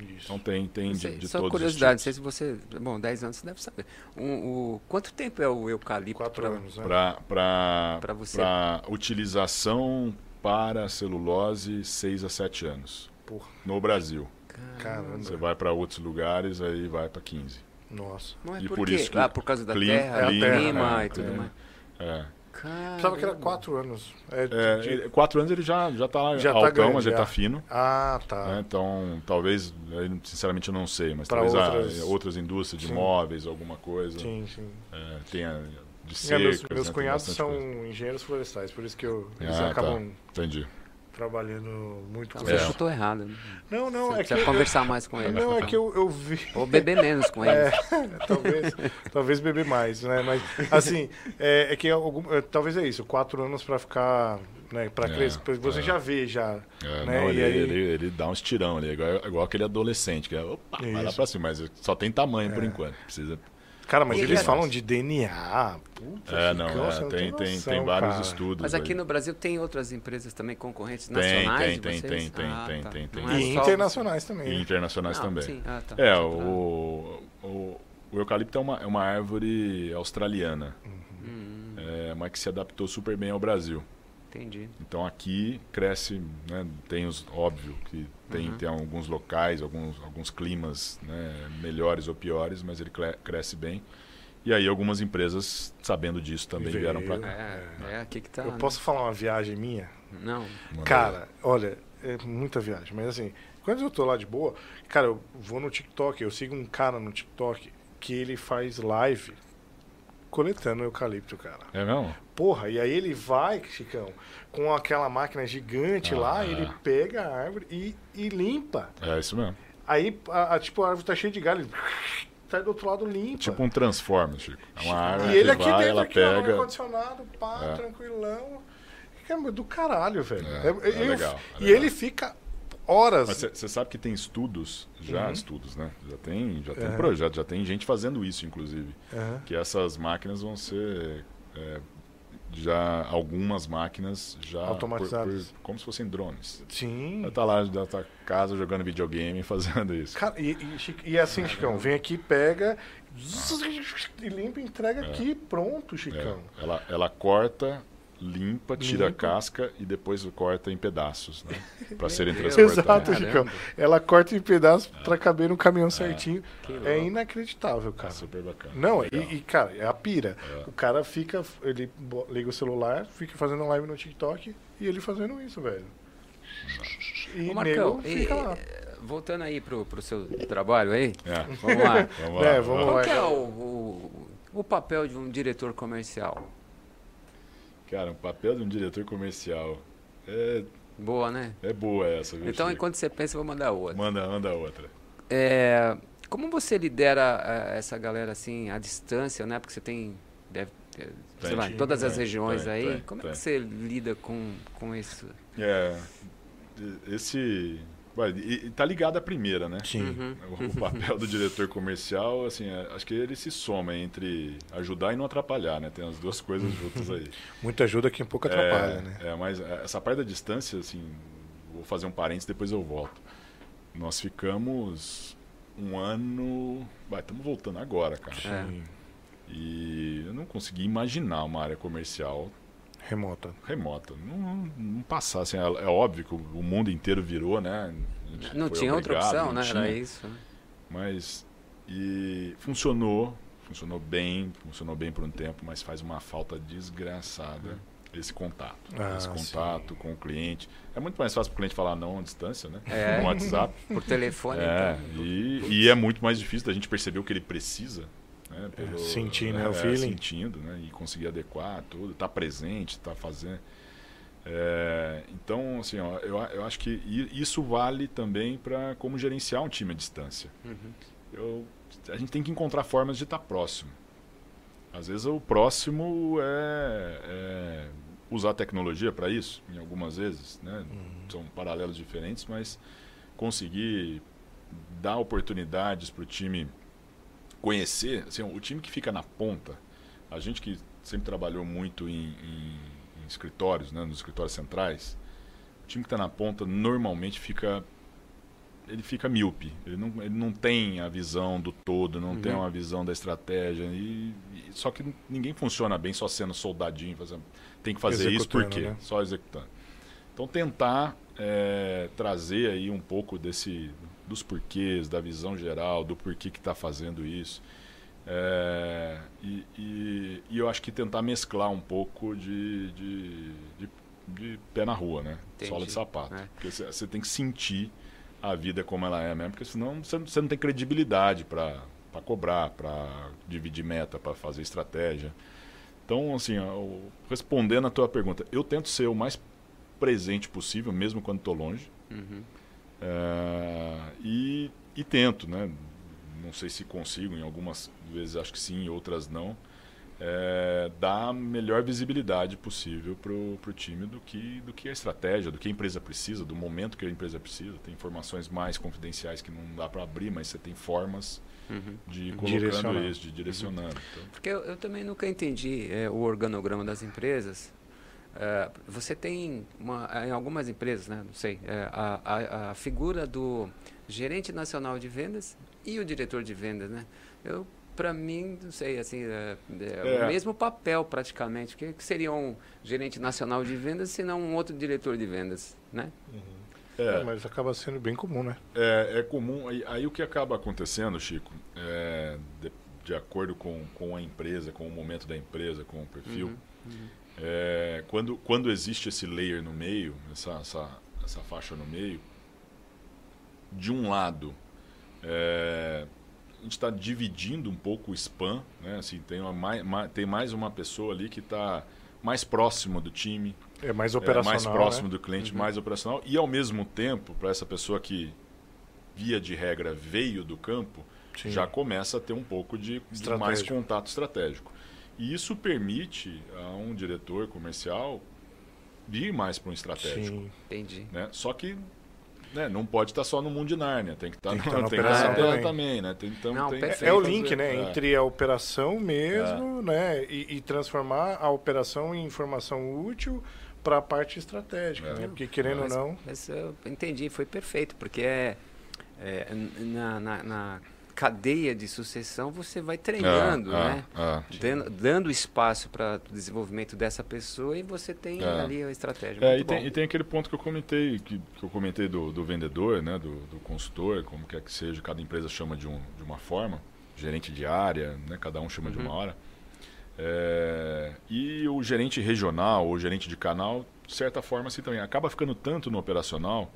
Isso. Então tem, tem de, de só todos curiosidade, não sei se você. Bom, 10 anos você deve saber. Um, o, quanto tempo é o eucalipto? Quatro pra- anos, né? Para você. utilização para celulose, 6 a 7 anos. Porra, No Brasil. caramba. Você vai para outros lugares, aí vai para 15. Nossa. Não é E por, por quê? isso que ah, por causa da clima- terra, clima, clima é, e tudo é. mais. É. Pensava que era quatro anos. É, É, de- ele- quatro anos ele já, já tá lá Já tá altão, grande, mas ele já. tá fino. Ah, tá. né? Então, talvez, sinceramente eu não sei, mas Pra talvez a- outras- outras indústrias de Sim. móveis, alguma coisa, Sim, sim. é, tenha de É, meus né, meus tem cunhados são coisa. engenheiros florestais, por isso que eu, eles Ah, tá. acabam Entendi. trabalhando muito com Você É. chutou errado. né? Não, não, Você é que eu, conversar mais com ele. não, é que eu, eu vi. Ou beber menos com ele. É, talvez, talvez beber mais, né? Mas assim, é, é que algum, é, talvez é isso, quatro anos pra ficar, né? Para É, crescer, você é. já vê já, É, né? não, e ele, aí, ele, ele dá uns tirão ali, igual, igual aquele adolescente, que é, opa, vai lá Isso. É. pra cima, mas só tem tamanho por enquanto. Precisa. Cara, mas E eles ele- falam de DNA. Puta, É, não, é, tem, tem, tem, noção, tem vários cara. estudos. Mas aqui aí. no Brasil tem outras empresas também concorrentes Tem, nacionais tem, de tem, vocês? tem, tem, Ah, tem, tá. tem, tem. Não é E só- internacionais também. E né? internacionais Não, também. sim. Ah, tá. É, o, o, o eucalipto é uma, é uma árvore australiana, Hum, é, mas que se adaptou super bem ao Brasil. Entendi. Então aqui cresce, né, tem os, óbvio que tem, Uhum. tem alguns locais, alguns, alguns climas né, melhores ou piores, mas ele cre- cresce bem. E aí algumas empresas, sabendo disso, também Veio. vieram para cá. É, é aqui que tá. Eu né? posso falar uma viagem minha? Não. Cara, olha, é muita viagem, mas assim, quando eu tô lá de boa, cara, eu vou no TikTok, eu sigo um cara no TikTok que ele faz live coletando eucalipto, cara. É mesmo? Porra, e aí ele vai, Chicão, com aquela máquina gigante Ah, lá, é. ele pega a árvore e, e limpa. É isso mesmo. Aí, a, a- tipo, a árvore tá cheia de galho, ele sai do outro lado limpa. Tipo um Transformers, Chico. É uma árvore e ele aqui vai, dentro, ela aqui, ó, no pega. ar-condicionado, pá, É. tranquilão. É do caralho, velho. É, É- é eu- legal, é e legal. ele fica horas. Mas você sabe que tem estudos, já Uhum. estudos, né? Já tem, já tem Aham. projeto, já tem gente fazendo isso, inclusive. Aham. Que essas máquinas vão ser é, já algumas máquinas já por- Automatizadas. por- como se fossem drones. Sim. Vai estar lá da tua casa jogando videogame fazendo isso. Cara, e, e, e assim, Chicão, vem aqui, pega e limpa e entrega aqui, pronto, É, Chicão. ela, ela corta, limpa, tira Limpa. a casca e depois corta em pedaços, né? Para serem transportados. Exato. Chicão. Ela corta em pedaços pra caber no caminhão certinho. Que É inacreditável, É cara. super bacana. Não, e, e, cara, é a pira. É. O cara fica, ele liga o celular, fica fazendo live no TikTok e ele fazendo isso, velho. E Ô, Marcão, nego e- fica lá. voltando aí pro, pro seu trabalho aí, É. vamos lá. Vamos É, lá. vamos Qual lá. que é o, o, o papel de um diretor comercial? Cara, o papel de um diretor comercial é, Boa, né? é boa essa, viu? Então, Chico? enquanto você pensa, eu vou mandar outra. Manda, manda outra. É, como você lidera eh, essa galera assim à distância, né? Porque você tem, deve, sei Tem. lá, em todas as regiões tem, aí. como é que você lida com, com isso? É, esse... E, tá ligado à primeira, né? Sim. Uhum. O, papel do diretor comercial, assim, é, acho que ele se soma entre ajudar e não atrapalhar, né? Tem as duas coisas juntas aí. Muita ajuda quem pouco atrapalha, é, né? É, mas essa parte da distância, assim, vou fazer um parênteses, depois eu volto. Nós ficamos um ano... Vai, estamos voltando agora, cara. É. Sim. E eu não consegui imaginar uma área comercial Remota. remota. Não, não, passar, assim, é, é óbvio que o, mundo inteiro virou, né? Não foi tinha outra obrigado, opção, não né? tinha. Era isso. né? Mas e funcionou, funcionou bem, funcionou bem por um tempo, mas faz uma falta desgraçada esse contato. Ah, esse contato com o cliente. É muito mais fácil para o cliente falar não à distância, né? É. No WhatsApp. Por telefone, é, então. e, e é muito mais difícil da gente perceber o que ele precisa. Né, pelo, sentir, né, o é, feeling. Sentindo, né? E conseguir adequar tudo, estar presente, estar fazendo. É, então, assim, ó, eu, eu acho que isso vale também para como gerenciar um time à distância. Uhum. Eu, a gente tem que encontrar formas de estar próximo. Às vezes o próximo é, é usar a tecnologia para isso, em algumas vezes, né? São paralelos diferentes, mas conseguir dar oportunidades para o time conhecer, assim, o time que fica na ponta, a gente que sempre trabalhou muito em, em- em escritórios, né, nos escritórios centrais, o time que está na ponta normalmente fica ele fica míope, ele não, ele não tem a visão do todo, não Uhum. tem uma visão da estratégia, e, e- só que ninguém funciona bem só sendo soldadinho, fazendo, tem que fazer isso por Executando, quê? né? Só executando. Então tentar é, trazer aí um pouco desse dos porquês, da visão geral, do porquê que está fazendo isso. É, e, e, e eu acho que tentar mesclar um pouco de, de, de, de pé na rua, né? Entendi. Sola de sapato. É. Porque você- tem que sentir a vida como ela é mesmo, porque senão você, não- tem credibilidade para cobrar, para dividir meta, para fazer estratégia. Então, assim, o- respondendo a tua pergunta, eu tento ser o mais presente possível, mesmo quando estou longe. Uhum. É, e, e tento, né? Não sei se consigo, em algumas vezes acho que sim, em outras não. É, dar a melhor visibilidade possível para o time do que, do que a estratégia, do que a empresa precisa, do momento que a empresa precisa. Tem informações mais confidenciais que não dá para abrir, mas você tem formas Uhum. de ir Direcionar. colocando isso, de direcionando. Então, Porque eu, eu também nunca entendi é, o organograma das empresas. É, você tem, uma, em algumas empresas, né, não sei, é, a, a, a figura do gerente nacional de vendas e o diretor de vendas, né? Eu, para mim, não sei, assim, é, é É. o mesmo papel praticamente. O que, que seria um gerente nacional de vendas se não um outro diretor de vendas, né? É, mas acaba sendo bem comum, né? É, é comum. Aí, aí o que acaba acontecendo, Chico, é, de, de acordo com, com a empresa, com o momento da empresa, com o perfil, é, quando, quando existe esse layer no meio, essa, essa, essa faixa no meio, de um lado, é, a gente está dividindo um pouco o spam, né? Assim, tem, uma, tem mais uma pessoa ali que está mais próximo do time, É mais é, operacional. mais próximo né? do cliente, Uhum. mais operacional. E ao mesmo tempo, para essa pessoa que, via de regra, veio do campo, Sim. já começa a ter um pouco de, de mais contato estratégico. E isso permite a um diretor comercial vir mais para um estratégico. Sim. Entendi. Né? Só que né, não pode estar só no mundo de Nárnia, tem que estar Tem que no- estar na tem que operação também. também. né? Tem, então, Não, tem-. É o link, fazer- né? é. Entre a operação mesmo, né? E, e transformar a operação em informação útil para a parte estratégica, É. né? Porque querendo Mas- ou não, Mas eu entendi, foi perfeito, porque é, é, na, na, na cadeia de sucessão você vai treinando, Ah, né? ah, ah. Dando, dando espaço para o desenvolvimento dessa pessoa e você tem ali a estratégia. É, e, tem, e tem aquele ponto que eu comentei, que, que eu comentei do, do vendedor, né, do, do consultor, como quer que seja, cada empresa chama de, um, de uma forma, gerente de área, né, cada um chama de uma Uhum. hora. É, e o gerente regional ou gerente de canal, de certa forma, assim também, acaba ficando tanto no operacional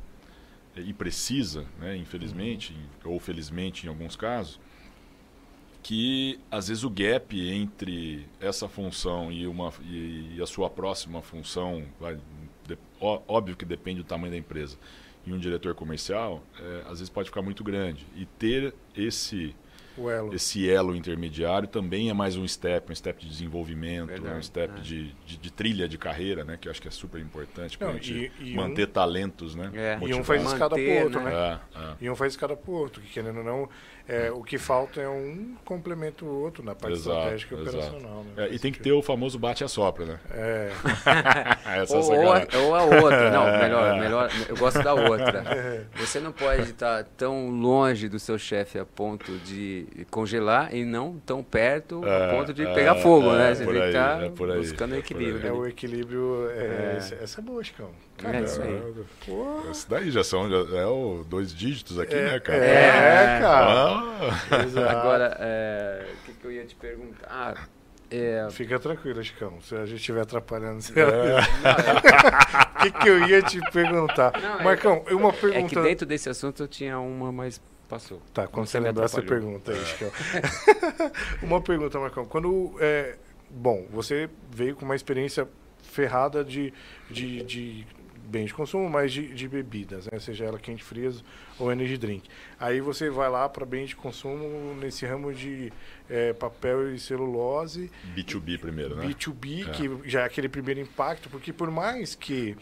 e precisa, né, infelizmente, ou felizmente em alguns casos, que às vezes o gap entre essa função e, uma, e, e a sua próxima função, vai, de- ó- óbvio que depende do tamanho da empresa, e um diretor comercial, é, às vezes pode ficar muito grande. E ter esse, elo. esse elo intermediário também é mais um step, um step de desenvolvimento, Verdade, um step é. de, de, de trilha de carreira, né, que eu acho que é super importante para a gente e- e manter um- talentos, né? É. E um faz escada pro outro, né? né? É, é. E um faz escada pro outro, que querendo ou não, é, o que falta é um complemento o outro na parte Exato, estratégica e operacional. Né? É, e tem que ter o famoso bate a sopra, né? É, Essa é Ou, a ou, a, ou a outra. Não, melhor, melhor. Eu gosto da outra. Você não pode estar tão longe do seu chefe a ponto de congelar e não tão perto a É, ponto de é, pegar fogo, é, né? Você tem que estar é aí, buscando é equilíbrio. é o equilíbrio. É, É. essa- Essa é boa, Chicão. É isso aí. Pô, Esse daí já são já é o dois dígitos aqui, é, né, cara? é, É. cara. Agora, é, o que, que eu ia te perguntar? Ah, é, Fica tranquilo, Chicão. Se a gente estiver atrapalhando, você- não, o que, que eu ia te perguntar? Não, é- Marcão, uma é pergunta. que dentro desse assunto eu tinha uma, mas passou. Tá, quando Você você lembrar, você pergunta aí, Chicão. uma pergunta, Marcão. Quando. É, bom, você veio com uma experiência ferrada de, de, de bens de consumo, mas de, de bebidas, né? seja ela quente, frias ou energy drink. Aí você vai lá para bens de consumo nesse ramo de é, papel e celulose, B2B primeiro, né? B2B, É. que já é aquele primeiro impacto, porque por mais que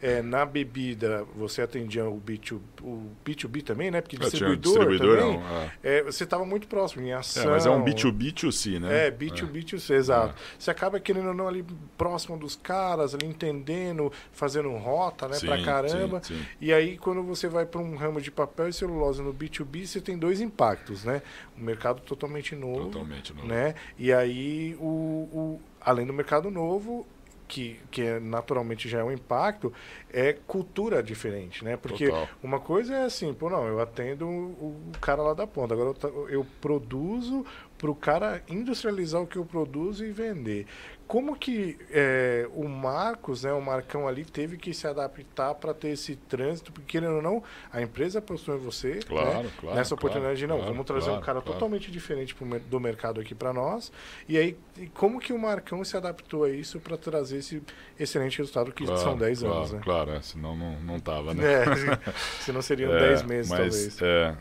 é, na bebida você atendia o, B2, o B2B também, né? Porque um distribuidor, distribuidor, também, não. ah. é, você estava muito próximo em ação. É, mas é um B2B2C, né? É, B2B2C, exato. Você acaba querendo ou não ali próximo dos caras, ali entendendo, fazendo rota, né, Sim, pra caramba. sim, sim. E aí, quando você vai para um ramo de papel e celulose no B2B, você tem dois impactos, né? Um mercado totalmente novo, Totalmente novo. né? E aí, o, o- além do mercado novo, que, que é, naturalmente já é um impacto, é cultura diferente, né? Porque Total. uma coisa é assim, pô, não, eu atendo o o cara lá da ponta, agora eu, eu produzo para o cara industrializar o que eu produzo e vender. Como que é, o Marcos, né, o Marcão ali, teve que se adaptar para ter esse trânsito? Porque, querendo ou não, a empresa apostou em você Claro, né, claro, nessa oportunidade de, não, claro, vamos trazer um claro, cara claro. totalmente diferente pro do mercado aqui para nós. E aí, como que o Marcão se adaptou a isso para trazer esse excelente resultado que são 10 claro, anos, né? Claro, é, senão não, não tava, né? É, se- senão seriam É, 10 meses, mas, talvez. É,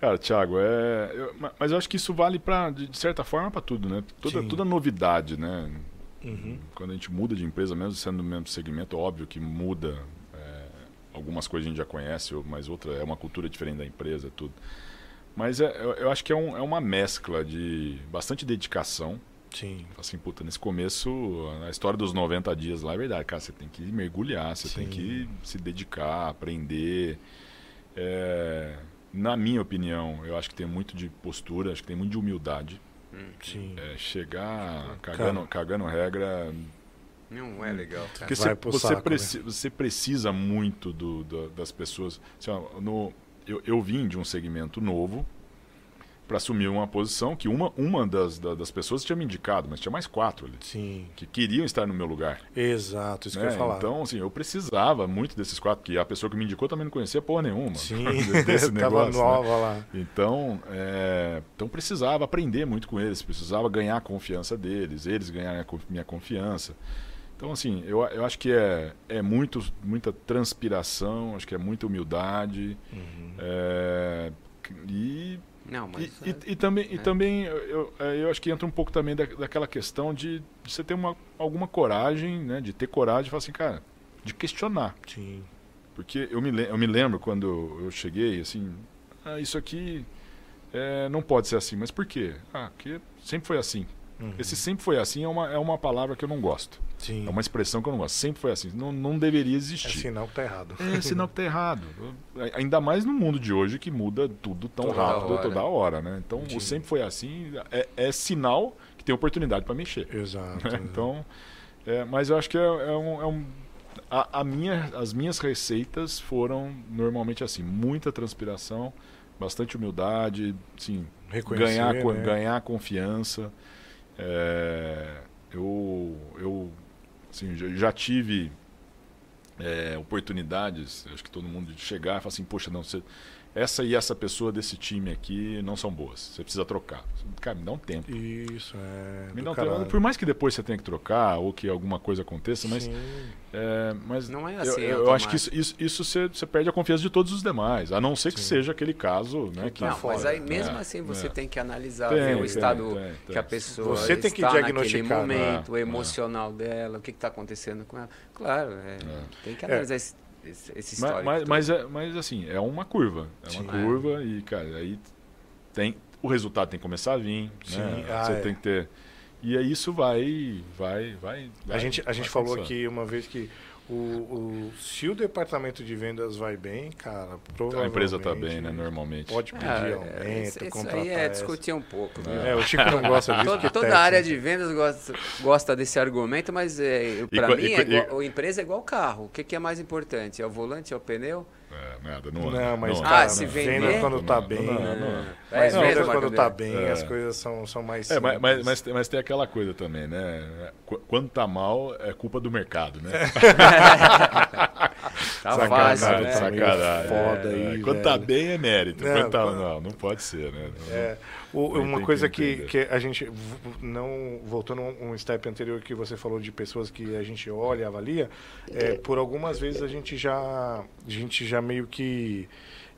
cara, Thiago, é, eu- ma- mas eu acho que isso vale para de certa forma para tudo, né? Toda, Sim. toda novidade, né? Uhum. Quando a gente muda de empresa, mesmo sendo no mesmo segmento, óbvio que muda. é, algumas coisas a gente já conhece, mas outra é uma cultura diferente da empresa, tudo. Mas é, eu, eu acho que é, um- é uma mescla de bastante dedicação. Sim. Assim, puta, nesse começo, a história dos 90 dias lá é verdade, cara. Você tem que mergulhar, você tem Sim. que se dedicar, aprender. É, na minha opinião, eu acho que tem muito de postura, acho que tem muito de humildade. Sim. É, chegar cagando, cagando regra. Não é legal, cara. Porque Vai você, você, saco, né? preci- você precisa muito do, do- das pessoas. Assim, ó, no, eu, eu vim de um segmento novo para assumir uma posição que uma, uma das, da- das pessoas tinha me indicado, mas tinha mais quatro ali Sim. que queriam estar no meu lugar. Exato, isso que né? eu ia falar. Então, assim, eu precisava muito desses quatro, que a pessoa que me indicou também não conhecia porra nenhuma Sim, desse negócio. né? nova lá. Então, é, então precisava aprender muito com eles, precisava ganhar a confiança deles, eles ganharem a minha confiança. Então, assim, eu, eu acho que é, é muito, muita transpiração, acho que é muita humildade. Uhum. é, e Não, mas. e, e- e também, e é. também eu, eu- é, eu acho que entra um pouco também da, daquela questão de, de você ter uma, alguma coragem, né? De ter coragem de falar assim, cara, de questionar. Sim. Porque eu me, eu me lembro quando eu cheguei, assim, ah, isso aqui é, não pode ser assim. Mas por quê? Ah, porque sempre foi assim. Uhum. Esse sempre foi assim é uma, é uma palavra que eu não gosto. Sim. É uma expressão que eu não gosto. Sempre foi assim. Não, não deveria É existir. sinal que tá errado. É sinal que tá errado. Ainda mais no mundo de hoje que muda tudo tão Toda rápido hora. toda hora, né? Então, Sim. sempre foi assim, é, é sinal que tem oportunidade para mexer. Exato. né? Então, é, mas eu acho que é, é um, é um- a, a minha, as minhas receitas foram normalmente assim, muita transpiração, bastante humildade, Reconhecer, ganhar, né? ganhar confiança. É, eu, eu assim, já, já tive é, oportunidades, acho que todo mundo de chegar e falar assim, poxa, não, você, essa e essa pessoa desse time aqui não são boas, você precisa trocar. Cara, me dá um tempo. Isso, é. Me dá um tempo. Por mais que depois você tenha que trocar ou que alguma coisa aconteça, mas é, mas Não é eu- assim, eu, eu acho que isso, isso, isso você, você perde a confiança de todos os demais, a não ser que Sim. seja aquele caso, né? Que, tá Não, fora, mas aí mesmo É, assim você é. tem que analisar, Tem, ver o tem, estado tem, tem. que a pessoa Você tem que está diagnosticar, naquele momento, né? o emocional dela, o que está acontecendo com ela. Claro, é, É. tem que analisar esse, esse, esse Mas, mas, mas, é, mas assim, é uma curva. É uma Sim. curva e, cara, aí tem. O resultado tem que começar a vir. Sim, Né? ah, Você é. tem que ter. E aí isso vai. vai, vai, A vai- gente, a gente vai falou avançando. aqui uma vez que o, o- se o departamento de vendas vai bem, cara, A provavelmente... empresa tá bem, né? Normalmente. Pode pedir Ah, aumento, é, isso, isso contratar... aí é essa- discutir um pouco. viu? É, o Chico não gosta disso. Toda, porque toda área de vendas gosta, gosta desse argumento, mas é, para mim e é co- e- igual, a empresa é igual carro. O que, que é mais importante? É o volante, é o pneu? É, nada, não, Não, mas, não, cara, Ah, se venda vender? quando tá Não, bem... não, não. Mas É, venda mesmo, quando tá bem, É. as coisas são, são mais É, mas, mas, simples. mas, tem- mas tem aquela coisa também, né? Qu- Quando tá mal, é culpa do mercado, né? Tá sacanagem, fácil, né? sacanagem. Foda É, aí, Quando tá velho. bem é mérito. Não, quando tá, quando- não, não pode ser, né? É, o- uma coisa que que, a gente, não voltando um um step anterior que você falou de pessoas que a gente olha e avalia, é, por algumas vezes a gente já, a gente já meio que,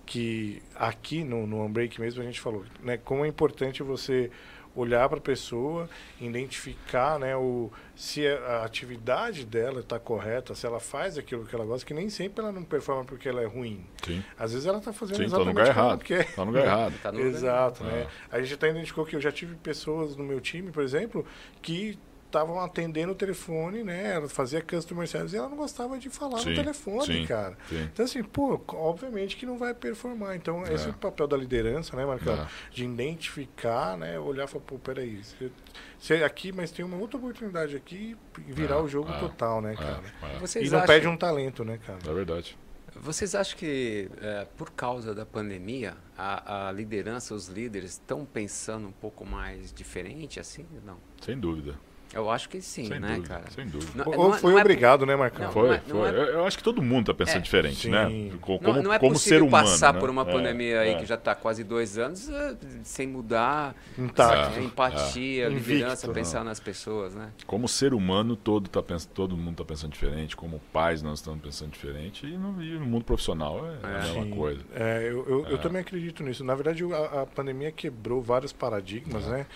que aqui no, no Unbreak mesmo a gente falou, né, como é importante você olhar para a pessoa, identificar né, o, se a atividade dela está correta, se ela faz aquilo que ela gosta, que nem sempre ela não performa porque ela é ruim. Sim, Às vezes ela está fazendo sim, tá no exatamente lugar errado. quer. Tá no lugar errado. Tá no lugar. Exato, É. né? A gente até identificou que eu já tive pessoas no meu time, por exemplo, que estavam atendendo o telefone, né? Ela fazia customer service e ela não gostava de falar Sim, no telefone, sim, cara. sim. Então, assim, pô, obviamente que não vai performar. Então, esse é É. o papel da liderança, né, Marcão? É. De identificar, né? Olhar e falar, pô, peraí, você, você é aqui, mas tem uma outra oportunidade aqui e virar É, o jogo é, total, né, É, cara? é. Vocês E não acham- perde um talento, né, cara? É verdade. Vocês acham que, é, por causa da pandemia, a, a liderança, os líderes estão pensando um pouco mais diferente, assim? Não. Sem dúvida. Eu acho que sim, sem né, dúvida. cara? Sem dúvida. Não- Ou não é- foi não é- obrigado, né, Marcão? Não, foi, é- foi. é- Eu, acho que todo mundo está pensando É, diferente, sim. né? Co- Como, Não, não é como possível ser humano. passar né? por uma É, pandemia aí é. que já está quase dois anos eh, sem mudar Intacto. é, empatia, liderança, né? pensar nas pessoas, né? Como ser humano, todo, tá pens... todo mundo está pensando diferente. Como pais, nós estamos pensando diferente. E no, e no mundo profissional é, a É. mesma Sim. coisa. É, eu, eu, eu É. também acredito nisso. Na verdade, a, a pandemia quebrou vários paradigmas, É. né?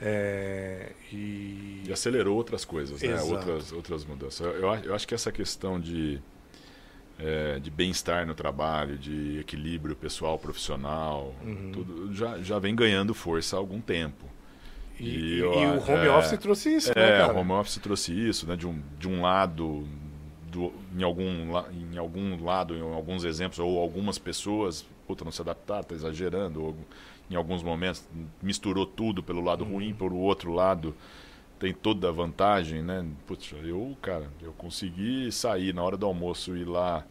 É, e... E acelerou outras coisas, né? Outras, outras mudanças. Eu, eu, acho- que essa questão de, é, de bem-estar no trabalho, de equilíbrio pessoal, profissional, Uhum. tudo já, já vem ganhando força há algum tempo. E, E eu e o home é. office trouxe isso, né, É, o home office trouxe isso, né? De um, de um lado, do, em, algum, em algum lado, em alguns exemplos, ou algumas pessoas, puta, não se adaptaram, tá exagerando, ou em alguns momentos misturou tudo pelo lado Uhum. ruim, pelo outro lado tem toda a vantagem, né? Putz, eu, cara, eu consegui sair na hora do almoço e ir lá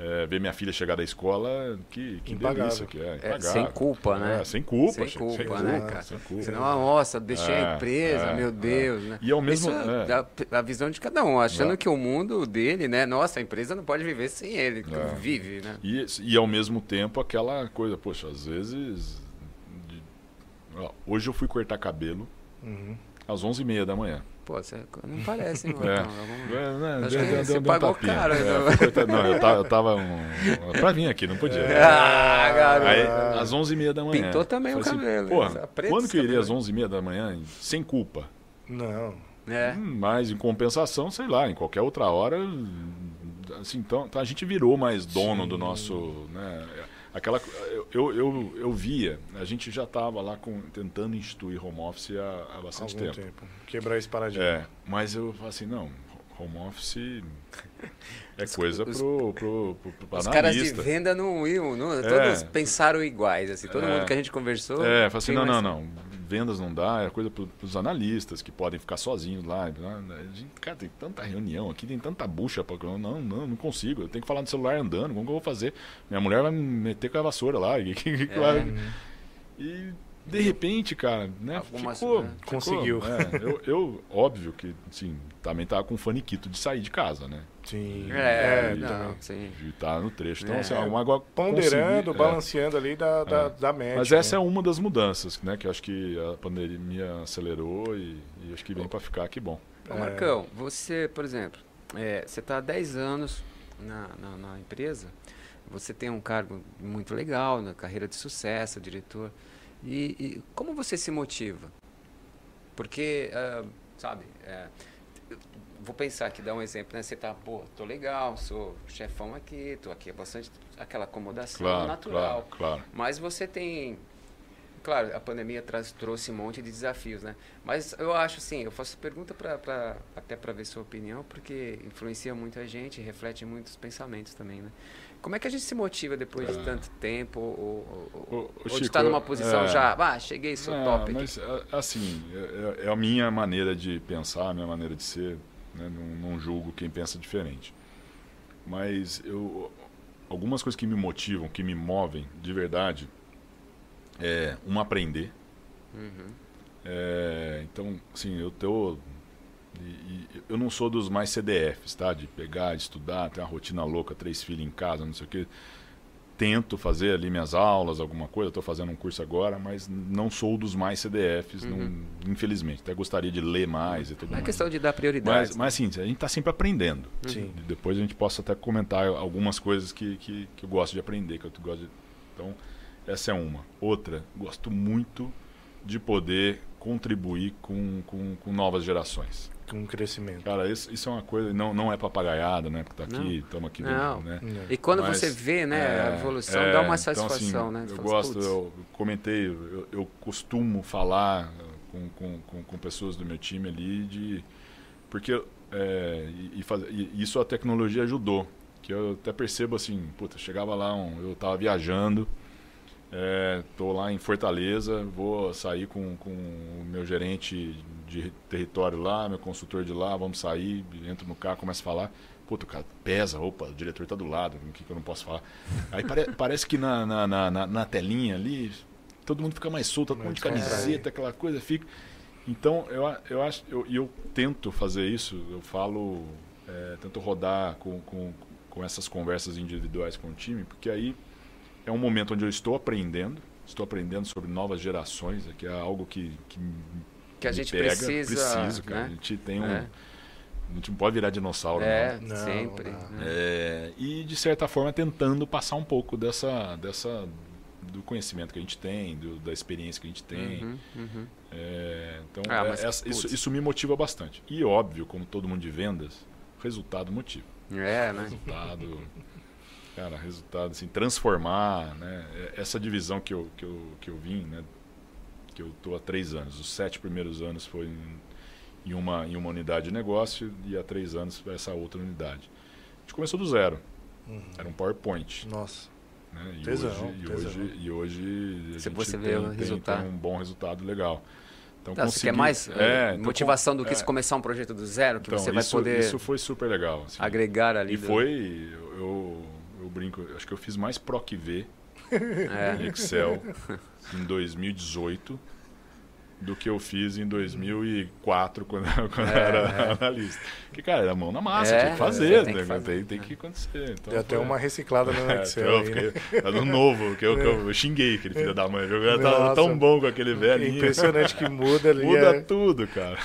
é, ver minha filha chegar da escola, que, que Impagável. delícia que é. É, sem culpa, né? É, sem culpa, Sem gente, culpa, né, cara? Sem culpa. Senão, nossa, deixei a É, empresa, é, meu é. Deus, né? E ao mesmo- Isso é é. da- a, visão de cada um, achando É. que o mundo dele, né? Nossa, a empresa não pode viver sem ele, É. vive, né? E, e ao mesmo tempo aquela coisa, poxa, às vezes. de- ó, hoje eu fui cortar cabelo Uhum. às 11h30 da manhã. Pô, você não parece, hein, É. Vamos- É, né, Acho que você um pagou tapinha. caro, É, então. não, eu tava, eu tava um, pra vir aqui, não podia. Ah, garoto. Aí, às 11h30 da manhã. Pintou também o Falei cabelo, Porra, né? Preto quando que eu iria às 11h30 da manhã sem culpa? Não. É. Hum, Mas em compensação, sei lá, em qualquer outra hora, assim, então, então a gente virou mais dono Sim. do nosso, né? Aquela, eu, eu, eu, via, a gente já estava lá com, tentando instituir home office há, há bastante Algum tempo. tempo. Quebrar esse paradigma. É, mas eu falo assim, não, home office é Os- coisa os- pro, pro, pro, pro Os caras de analista. venda não iam, não, É. todos pensaram iguais, assim, todo É. mundo que a gente conversou. É, fala assim, não, não, não. Vendas não dá, é coisa para os analistas que podem ficar sozinhos lá. né? Cara, tem tanta reunião aqui, tem tanta bucha. Pra... Não, não, não consigo. Eu tenho que falar no celular andando. Como que eu vou fazer? Minha mulher vai me meter com a vassoura lá. E, É. e de repente, cara, né? Algumas, ficou, né? ficou, Conseguiu. é, eu, eu, óbvio que, sim, também tava com faniquito de sair de casa, né? Sim. É, É, não, sim. Estar no trecho. Então, É. assim, uma água Ponderando, é. balanceando ali da, da, É. da média. Mas essa é né? uma das mudanças, né? Que eu acho que a pandemia acelerou e, e acho que vem para ficar, que bom. Ô, É. Marcão, você, por exemplo, é, você está há 10 anos na, na, na empresa, você tem um cargo muito legal, na carreira de sucesso, diretor. E, e como você se motiva? Porque, ah, sabe, é, vou pensar aqui, dar um exemplo, né? Você tá, pô, tô legal, sou chefão aqui, tô aqui, é bastante aquela acomodação Claro, natural. claro, claro. Mas você tem. Claro, a pandemia traz, trouxe um monte de desafios, né? Mas eu acho assim, eu faço pergunta pra, pra, até para ver sua opinião, porque influencia muito a gente, reflete muitos pensamentos também, né? Como é que a gente se motiva depois de Ah. tanto tempo, ou, ou, ô, ou de estar numa posição é. já, ah, cheguei, sou Não, top. Mas, a- assim, é, é a minha maneira de pensar, a minha maneira de ser. Né? Não, não julgo quem pensa diferente. Mas eu, algumas coisas que me motivam, que me movem de verdade, é um aprender. Uhum. É, então, assim, eu tô. E- e eu não sou dos mais CDFs, tá? De pegar, de estudar, ter uma rotina louca, três filhos em casa, não sei o quê. Tento fazer ali minhas aulas, alguma coisa, estou fazendo um curso agora, mas não sou dos mais CDFs, não- Uhum. infelizmente. Até gostaria de ler mais e tudo Não é mais. questão de dar prioridade. Mas, mas assim, a gente está sempre aprendendo. Sim. E Depois a gente possa até comentar algumas coisas que, que, que eu gosto de aprender, que eu gosto de... Então, essa é uma. Outra, gosto muito de poder contribuir com, com, com novas gerações. Com crescimento. Cara, isso, isso é uma coisa, não, não é papagaiada, né? Porque tá Não. aqui, estamos aqui, Não. né? Né? E quando Mas, você vê, né, a é, evolução, é, dá uma então, assim, satisfação, né? Eu fala, gosto, "Putz, eu comentei, eu, eu costumo falar com com, com, com, com pessoas do meu time ali, de, porque é, e, e, faz, e isso a tecnologia ajudou. Que eu até percebo assim, puta, chegava lá, um, eu estava viajando, Estou é, lá em Fortaleza, vou sair com, com o meu gerente de território lá, meu consultor de lá, vamos sair, entro no carro, começo a falar. Puta, o cara pesa, opa, o diretor está do lado, o que, que eu não posso falar? Aí pare, parece que na, na, na, na, telinha ali, todo mundo fica mais solto, todo mundo de camiseta, aquela coisa, fica. Então, eu, eu acho, eu, eu tento fazer isso, eu falo, é, tento rodar com, com, com essas conversas individuais com o time, porque aí é um momento onde eu estou aprendendo, estou aprendendo sobre novas gerações, que é algo que, que, que a gente pega. precisa. Preciso, cara. Né? A gente tem um. É. A gente não pode virar dinossauro, é, não. sempre. Não. É, e, de certa forma, tentando passar um pouco dessa, dessa do conhecimento que a gente tem, do, da experiência que a gente tem. Uhum, uhum. É, então, ah, é, essa, isso, isso me motiva bastante. E, óbvio, como todo mundo de vendas, resultado motiva. É, né? Resultado cara, resultado, assim, transformar, né? É, essa divisão que eu, que eu, que eu vim, né? Que eu estou há três anos. Os sete primeiros anos foi em, em, uma, em uma unidade de negócio e há três anos essa outra unidade. A gente começou do zero. Uhum. Era um PowerPoint. Nossa. Né? E, hoje, e, hoje, e hoje a Se gente você tem, vê o tem, resultado. tem um bom resultado legal. Então, tá, consegui... Você quer mais é, então, motivação do que é, começar um projeto do zero, que então, você vai isso, poder isso foi super legal. Assim. agregar ali. E do... foi, eu, eu brinco, acho que eu fiz mais PROC V é. em Excel em 2018 do que eu fiz em 2004 quando, quando é, era é. analista. Porque, cara, era mão na massa, é, tinha que fazer, tem, né? que fazer. Tem, tem, que acontecer. Então, Deu até uma reciclada no é, Excel. É, né? Era no novo, que eu, que eu, eu, xinguei aquele filho da mãe. Eu tava tão bom com aquele velho. Impressionante que muda ali. Muda é. tudo, cara.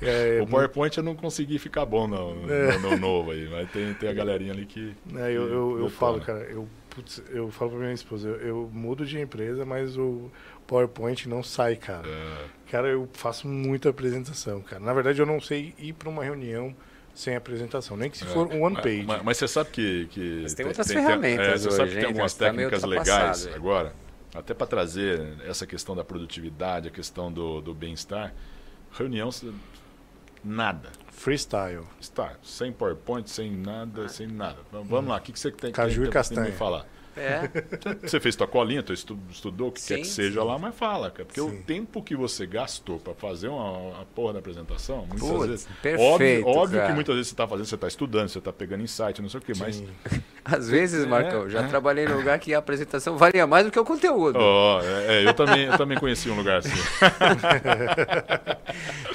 É, o PowerPoint eu não consegui ficar bom no, no, no novo aí, mas tem, tem a galerinha ali que. eu, eu, eu falo, cara, eu, putz, eu falo pra minha esposa, eu, eu mudo de empresa, mas o PowerPoint não sai, cara. É. Cara, eu faço muita apresentação, cara. Na verdade, eu não sei ir para uma reunião sem apresentação, nem que se é. for um one page. Mas, mas, você sabe que. que mas tem, tem outras tem, ferramentas. Tem, é, você hoje, sabe que tem algumas tá técnicas legais agora, até para trazer essa questão da produtividade, a questão do, do bem-estar. Reunião, nada. Freestyle. Está, sem PowerPoint, sem nada, sem nada. Vamos hum. lá, o que, que você tem, Caju tem, e castanha. me falar? É. Você fez tua colinha, tu estudou o que sim, quer que seja sim. lá, mas fala, cara. Porque sim. o tempo que você gastou para fazer uma, uma porra da apresentação, muitas Putz, vezes. Perfeito, óbvio, óbvio que muitas vezes você está fazendo, você está estudando, você está pegando insight, não sei o quê, mas. Às vezes, Marcão, é, já é. trabalhei em lugar que a apresentação valia mais do que o conteúdo. Oh, é, eu, também, eu também conheci um lugar assim.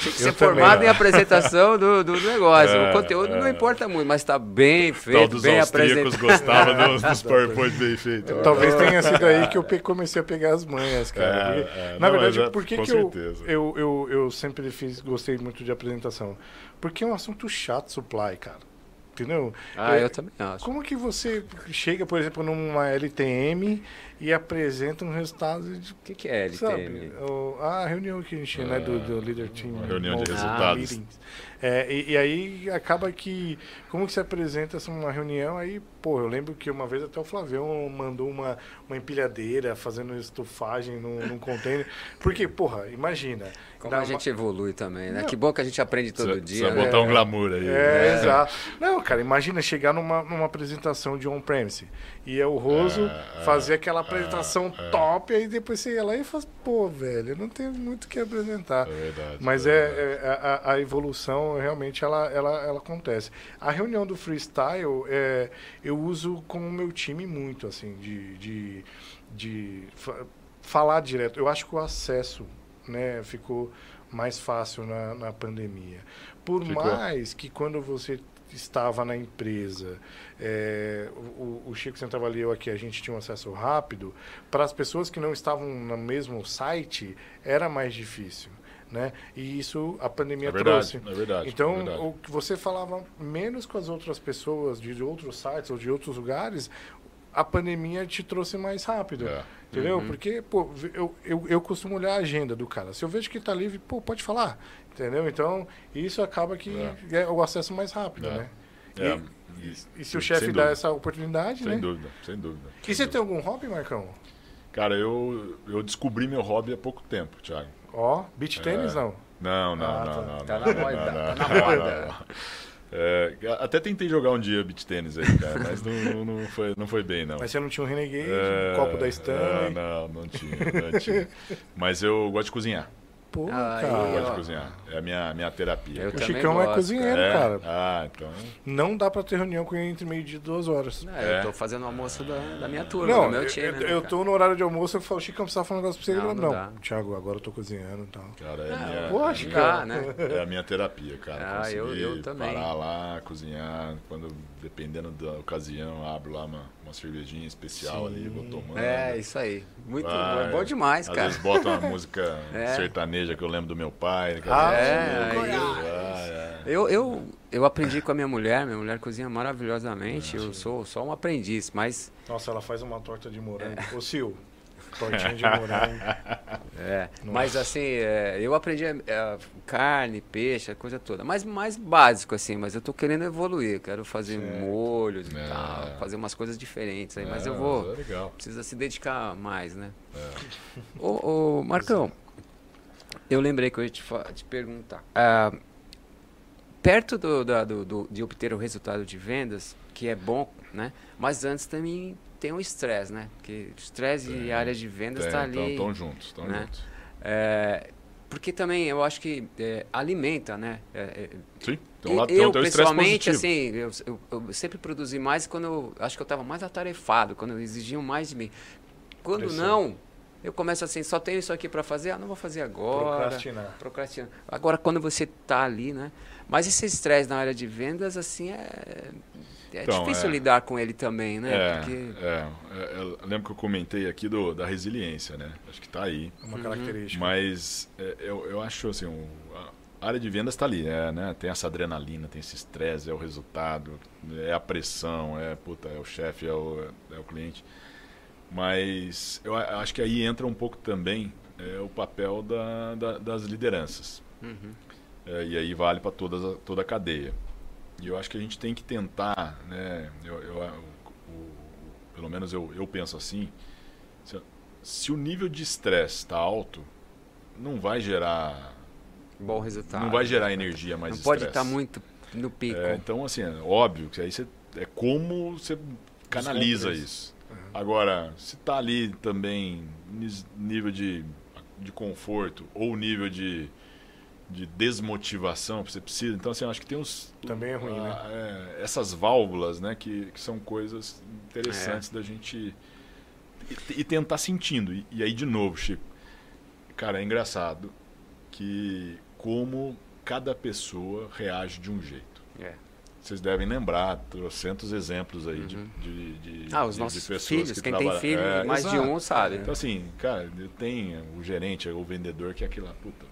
Tem que ser eu formado também, em apresentação do, do negócio. o é, conteúdo não importa muito, mas está bem feito, bem apresentado. gostava dos, dos PowerPoint bem feitos. Talvez tenha sido aí que eu comecei a pegar as manhas, cara. Porque, na não, verdade, por que, que eu, eu, eu, eu sempre fiz, gostei muito de apresentação? Porque é um assunto chato, supply, cara. Entendeu? Ah, é, eu também acho. Como que você chega, por exemplo, numa LTM e apresenta um resultado de. O que, que é LTM? Sabe, a reunião que a gente, né, do, do Leader Team. Uma reunião de resultados. É, e, e, aí acaba que. Como que se apresenta uma reunião? Aí, pô, eu lembro que uma vez até o Flavião mandou uma, uma empilhadeira fazendo estufagem num, num container. Porque, porra, imagina. Como a gente uma... evolui também, né? Não. Que bom que a gente aprende todo dia. Só né? botar um glamour aí. É, é, exato. Não, cara, imagina chegar numa, numa apresentação de on-premise e é o Roso é, é fazer aquela é, apresentação é, top, aí depois você ia lá e fala, pô, velho, não tenho muito o que apresentar. É verdade. Mas é, verdade. a, a, evolução realmente ela, ela, ela acontece. A reunião do freestyle, é, eu uso com o meu time muito, assim, de, de, de falar direto. Eu acho que o acesso né, ficou mais fácil na, na pandemia. Por ficou. mais que quando você estava na empresa, é, o, o, Chico sempre avaliou aqui, a gente tinha um acesso rápido, para as pessoas que não estavam no mesmo site, era mais difícil. Né? E isso a pandemia é verdade, trouxe. É verdade, então, é verdade. o que você falava menos com as outras pessoas de outros sites ou de outros lugares, a pandemia te trouxe mais rápido. É. Entendeu? Uhum. Porque, pô, eu, eu, eu costumo olhar a agenda do cara. Se eu vejo que está livre, pô, pode falar. Entendeu? Então, isso acaba que é, é o acesso mais rápido, é. né? É. E, e, e, se o chefe dá essa oportunidade, sem né? Sem dúvida, sem dúvida. E você tem algum hobby, Marcão? Cara, eu, eu descobri meu hobby há pouco tempo, Thiago. Ó, beach tênis não. Não, não, Ah, não, tá. não. Tá não, na não, moda, não, tá na moda. É, até tentei jogar um dia beach tênis aí, cara, mas não, não, foi, não foi bem, não. Mas você não tinha um Renegade, É, um copo da Stanley. Não, não, não tinha, não tinha. Mas eu gosto de cozinhar. Pô, Ah, Eu Aí, gosto cara. de cozinhar. É a minha, minha terapia. Eu O cara. Chicão é gosto, cozinheiro, É? cara. Ah, então. Não dá pra ter reunião com ele entre meio-dia e duas horas. É, É. Eu tô fazendo o almoço da, da minha turma, Não, do meu eu, time. eu, né, eu cara? tô no horário de almoço, eu falo, Chicão, precisa falar um negócio pra você. Ele Não, fala, não não, dá. Thiago, agora eu tô cozinhando e tal. Cara, é, Ah, minha, pô, é a acho minha- que Dá, né? é a minha terapia, cara. Ah, eu- eu também. Parar lá, cozinhar. Quando, dependendo da ocasião, abro lá uma, uma cervejinha especial Sim. ali, vou tomando. É, isso aí. Muito Vai. bom, é bom demais, Às cara. vezes bota uma música É. sertaneja que eu lembro do meu pai. que Ah, é, Ah, é. Eu, eu, eu aprendi com a minha mulher, minha mulher cozinha maravilhosamente. eu sou só um aprendiz, mas Nossa, ela faz uma torta de morango. É. Ô, Sil, tortinha de morango. É, Nossa. mas assim, é, eu aprendi é, carne, peixe, a coisa toda. Mas mais básico, assim, mas eu tô querendo evoluir. Quero fazer Certo. molhos e É. tal, fazer umas coisas diferentes aí. Mas É, eu vou. É. Precisa se dedicar mais, né? É. Ô, ô, Marcão, eu lembrei que eu ia te, te perguntar. Ah, perto do, da- do- do- de obter o resultado de vendas, que é bom, né? Mas antes também tem o estresse, né? Porque estresse e área de vendas está ali. Estão juntos, estão né? juntos. É, porque também eu acho que é, alimenta, né? É, é, Sim, e- um lado, tem, eu, estresse pessoalmente, assim, eu, eu- eu sempre produzi mais quando eu acho que eu estava mais atarefado, quando exigiam mais de mim. Quando não, eu começo assim, só tenho isso aqui para fazer, ah, não vou fazer agora. Procrastinar. Procrastinando. Agora, quando você tá ali, né? Mas esse estresse na área de vendas, assim, é, é Então, difícil é. lidar com ele também, né? É, Porque é, é, eu lembro que eu comentei aqui do, da resiliência, né? Acho que tá aí. É uma característica. Mas é, eu, eu acho assim, o- a área de vendas está ali, é, né? Tem essa adrenalina, tem esse estresse, é o resultado, é a pressão, é, puta, é o chefe, é o, é o cliente. Mas eu acho que aí entra um pouco também é, o papel da, da- das lideranças. Uhum. É, e aí vale para toda, toda a cadeia. E eu acho que a gente tem que tentar, né? Eu, eu- o- o- pelo menos eu, eu penso assim, se, se o nível de estresse está alto, não vai gerar, bom resultado. não vai gerar energia mais Não pode estar muito no pico. É, então, assim, é óbvio que aí você, é como você canaliza isso. Agora, se tá ali também nível de, de conforto ou nível de, de desmotivação que você precisa, então assim, eu acho que tem uns Também é ruim, né? ah, é, essas válvulas, né, que, que são coisas interessantes É. da gente e, e tentar sentindo. E, e aí de novo, Chico, cara, é engraçado que como cada pessoa reage de um jeito. É. Vocês devem lembrar, trocentos exemplos aí de, Uhum. de, de- Ah, os de- de nossos pessoas filhos, que quem tem trabalham- filho, É, mais de exato. um sabe. Então assim, cara, tem o gerente, o vendedor que é aquilo lá, puta,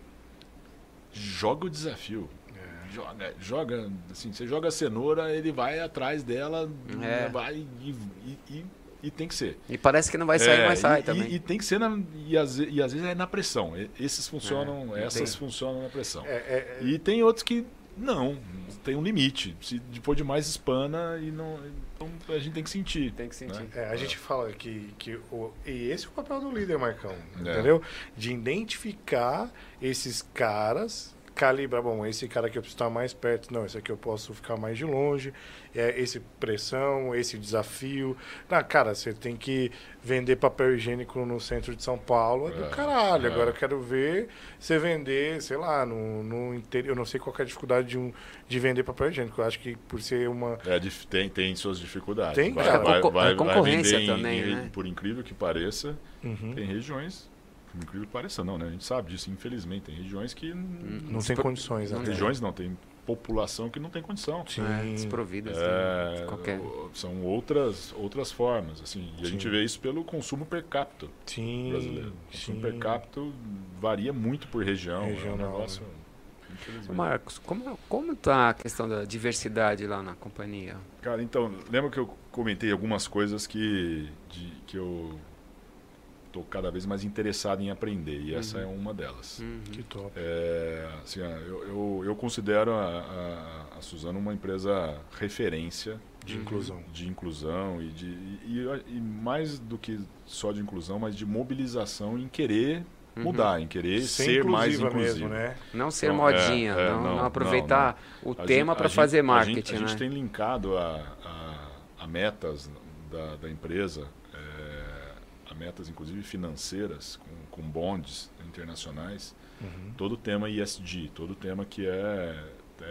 joga o desafio. É. Joga, joga, assim, você joga a cenoura, ele vai atrás dela, É. vai e, e, e- e tem que ser. E parece que não vai sair, É, mas sai e, também. E, e tem que ser, na, e, às, e às vezes é na pressão. Esses funcionam, É, essas funcionam na pressão. É, é, é, E tem outros que não, tem um limite. Se depois demais espana e não. Então a gente tem que sentir. Tem que sentir. né? É, a gente fala que, que o, e esse é o papel do líder, Marcão, É. entendeu? De identificar esses caras, calibrar, bom, esse cara aqui eu preciso estar mais perto, não, esse aqui eu posso ficar mais de longe, é, esse pressão, esse desafio. Não, cara, você tem que vender papel higiênico no centro de São Paulo, é do É, caralho. é. Agora eu quero ver você vender, sei lá, no, no interior, eu não sei qual é a dificuldade de, um, de vender papel higiênico, eu acho que por ser uma... É, dif- tem, tem suas dificuldades. Tem, vai, cara. vai, vai- a concorrência vai também, em- né? Por incrível que pareça, Uhum. tem regiões. Incrível que pareça, não, né? A gente sabe disso, infelizmente. Tem regiões que. Não tem condições, né? Não tem. Regiões não, tem população que não tem condição. Sim. É, desprovidas É, de qualquer. São outras, outras formas, assim. E a Sim. gente vê isso pelo consumo per capita Sim, brasileiro. O consumo sim. per capita varia muito por região. é um Regional, negócio. Infelizmente. Marcos, como, como tá a questão da diversidade lá na companhia? Cara, então, lembra que eu comentei algumas coisas que, de- que eu tô cada vez mais interessado em aprender, e essa Uhum. é uma delas. Uhum. Que top. É, assim, eu, eu, eu considero a, a, a Suzano uma empresa referência De Uhum. inclusão. de inclusão e, de, e, e- mais do que só de inclusão, mas de mobilização em querer mudar, em querer Ser ser mais inclusivo. mesmo, né? Não ser Não, modinha, é, é, não, não, não aproveitar o A tema gente- para a gente- fazer a marketing, gente, a gente né? tem linkado a, a, a metas da, da empresa, a metas inclusive financeiras, com, com bonds internacionais, Uhum. todo o tema ISD, todo o tema que é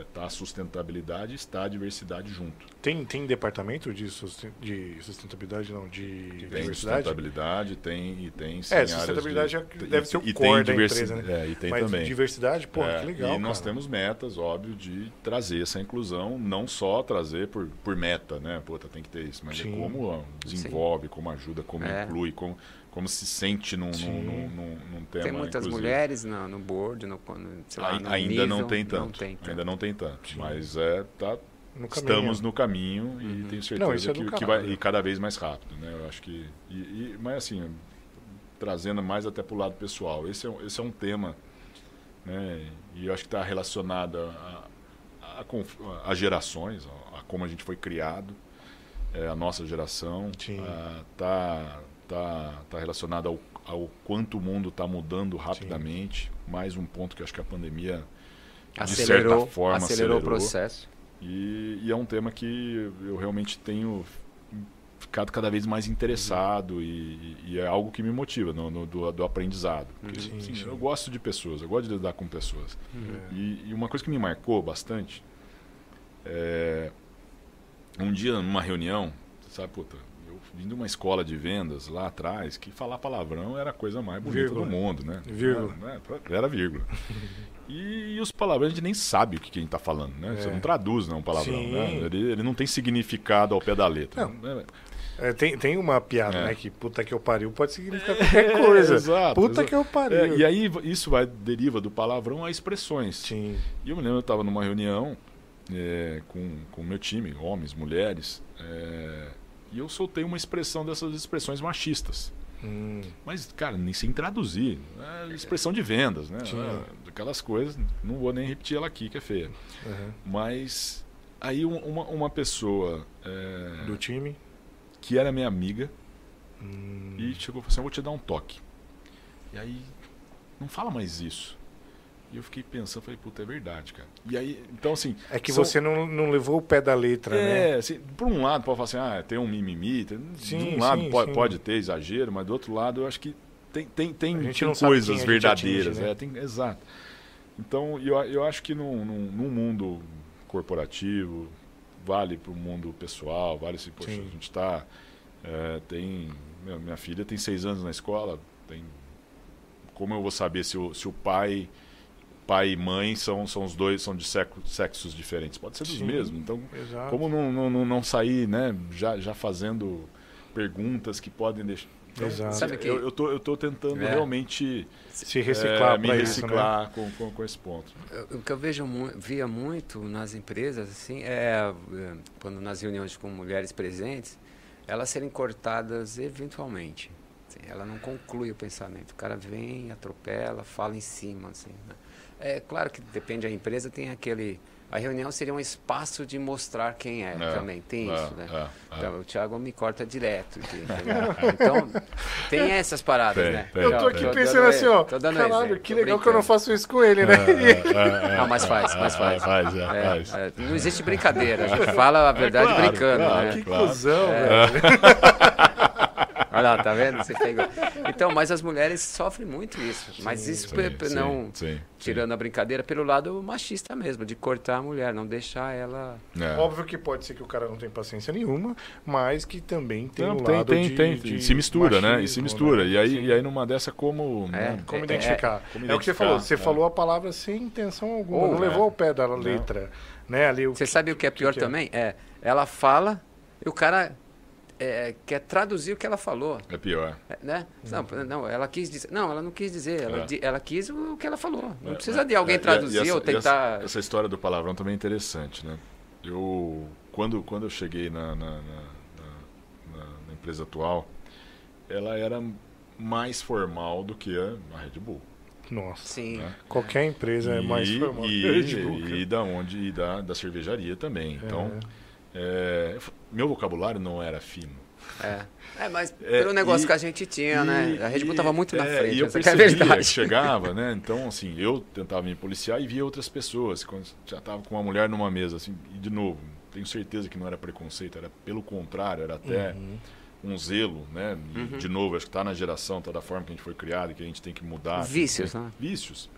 está a sustentabilidade está a diversidade junto. Tem, tem departamento de, susten- de sustentabilidade, não, de Tem diversidade? sustentabilidade, tem e tem sim, É, sustentabilidade de, é- deve ser o e core tem da empresa, né? é, e tem Mas também. diversidade, pô, É, que legal, E nós cara. temos metas, óbvio, de trazer essa inclusão, não só trazer por, por meta, né? Puta, tem que ter isso, mas Sim. é como desenvolve, como ajuda, como É. inclui, como, como se sente num, num, num, num, num tema Tem muitas inclusivo. mulheres no, no board, no, no, sei lá, no ainda não nível, tem tanto. Não tem tanto. Ainda não tem tanto. Sim. Mas é, tá, No estamos no caminho e Uhum. tenho Não, isso certeza é que, que vai e cada vez mais rápido, né? Eu acho que e, e- mas assim trazendo mais até para o lado pessoal. Esse é, um- esse é um tema, né? E eu acho que está relacionado a, a, a a gerações, a, a como a gente foi criado, é, a nossa geração, Sim. A, tá relacionado ao, ao quanto o mundo está mudando rapidamente. Mais um ponto que acho que a pandemia de Acelerou, certa forma acelerou o acelerou. processo. E, e é um tema que eu realmente tenho ficado cada vez mais interessado e, e é algo que me motiva no, no- do, do aprendizado. Porque, Sim, assim, sim. Eu gosto de pessoas, eu gosto de lidar com pessoas. É. E, e uma coisa que me marcou bastante é um dia numa reunião, você sabe, puta, eu vim de uma escola de vendas lá atrás que falar palavrão era a coisa mais bonita Vírgula. do mundo, né? Vírgula. Era, era vírgula. E, os palavrões a gente nem sabe o que, que a gente está falando, né? Você É. não traduz né, um palavrão, né? Ele, ele não tem significado ao pé da letra. Não. né? É, tem, tem uma piada, É. né? Que puta que eu pariu pode significar qualquer coisa. exato, puta exato. que eu pariu. É, e aí isso vai deriva do palavrão a expressões. Sim. E eu me lembro, eu estava numa reunião é, com o meu time, homens, mulheres, é, e eu soltei uma expressão dessas expressões machistas. Hum, Mas, cara, nem sem traduzir. É expressão de vendas, né? É, aquelas coisas, não vou nem repetir ela aqui, que é feia. aham. Mas aí um- uma, uma pessoa é, Do time. que era minha amiga Hum, e chegou e falou assim, eu vou te dar um toque. E aí, não fala mais isso. E eu fiquei pensando, falei, puta, é verdade, cara. E aí, então assim... É que são- você não, não levou o pé da letra, né? É, assim, por um lado pode falar assim, ah, tem um mimimi, tem, de Sim, um lado sim, pode, sim. pode ter exagero, mas do outro lado eu acho que tem, tem, tem, A tem coisas a gente verdadeiras. atinge, né? é, tem, exato. Então eu, eu acho que num, num, num mundo corporativo, vale para o mundo pessoal, vale se, poxa, a Sim. gente está. tem. Minha, minha filha tem seis anos na escola, tem. Como eu vou saber se o, se o pai pai e mãe são, são os dois são de seco- sexos diferentes pode ser dos Sim. mesmos então Exato. como não, não, não, sair, né, já, já fazendo perguntas que podem deixar. Então, Exato. Sabe que- eu, eu, tô, eu tô tentando É. realmente Se reciclar é, me né? reciclar com, com, com esse ponto. O que eu vejo via muito nas empresas assim é é, quando nas reuniões com mulheres presentes elas serem cortadas eventualmente Assim, ela não conclui o pensamento o cara vem atropela fala em cima assim né? É claro que depende da empresa tem aquele a reunião seria um espaço de mostrar quem é, É, também tem é, isso né é, é. Então, o Thiago me corta direto entendeu? então tem essas paradas Tem, né tem. Eu tô aqui Tô pensando assim, ó. tô dando Caralho, exemplo, que tô legal que eu não faço isso com ele, né? Não, mas faz, mas faz. faz, é, É, faz. é, não existe brincadeira, a gente fala a verdade claro, brincando, claro, né? que claro. cuzão, É. velho. Olha lá, tá vendo? Você pegou. Então, mas as mulheres sofrem muito isso. Mas Sim, isso Sim, não sim, sim. tirando a brincadeira pelo lado machista mesmo, de cortar a mulher, não deixar ela. É. Óbvio que pode ser que o cara não tenha paciência nenhuma, mas que também tem Não, um tem, lado tem, de, tem. de se mistura, né? E se machismo, mistura. né? E, aí, e aí numa dessa, como. né? Como É, identificar? como É, o que você identificar, falou. Você é. falou a palavra sem intenção alguma. Ou, não é. levou ao pé da letra. Né? Ali, o Você que- sabe o que é pior que é? também? É, ela fala e o cara é, quer traduzir o que ela falou. É pior. É, Né? Não, não, ela quis dizer. Não, ela não quis dizer. Ela, É. di- ela quis o que ela falou. Não É, precisa é, de alguém é, e- e traduzir essa- ou e tentar. Essa, essa história do palavrão também é interessante, né? Eu, quando, quando eu cheguei na, na, na- na- na- na empresa atual, ela era mais formal do que a, a Red Bull. Nossa. Sim. né? Qualquer empresa é mais E- formal. E, que Red Bull, e da onde e da, da cervejaria também. Então, É, meu vocabulário não era fino. É. É, mas pelo é, negócio e, que a gente tinha, né? A Red Bull estava muito na é, frente. E eu percebia que é verdade. chegava, né? Então, assim, eu tentava me policiar e via outras pessoas. Quando já estava com uma mulher numa mesa, assim, e de novo, tenho certeza que não era preconceito, era pelo contrário, era até uhum. um zelo, né? Uhum. De novo, acho que está na geração, está da forma que a gente foi criado, que a gente tem que mudar. Vícios, né? Vícios.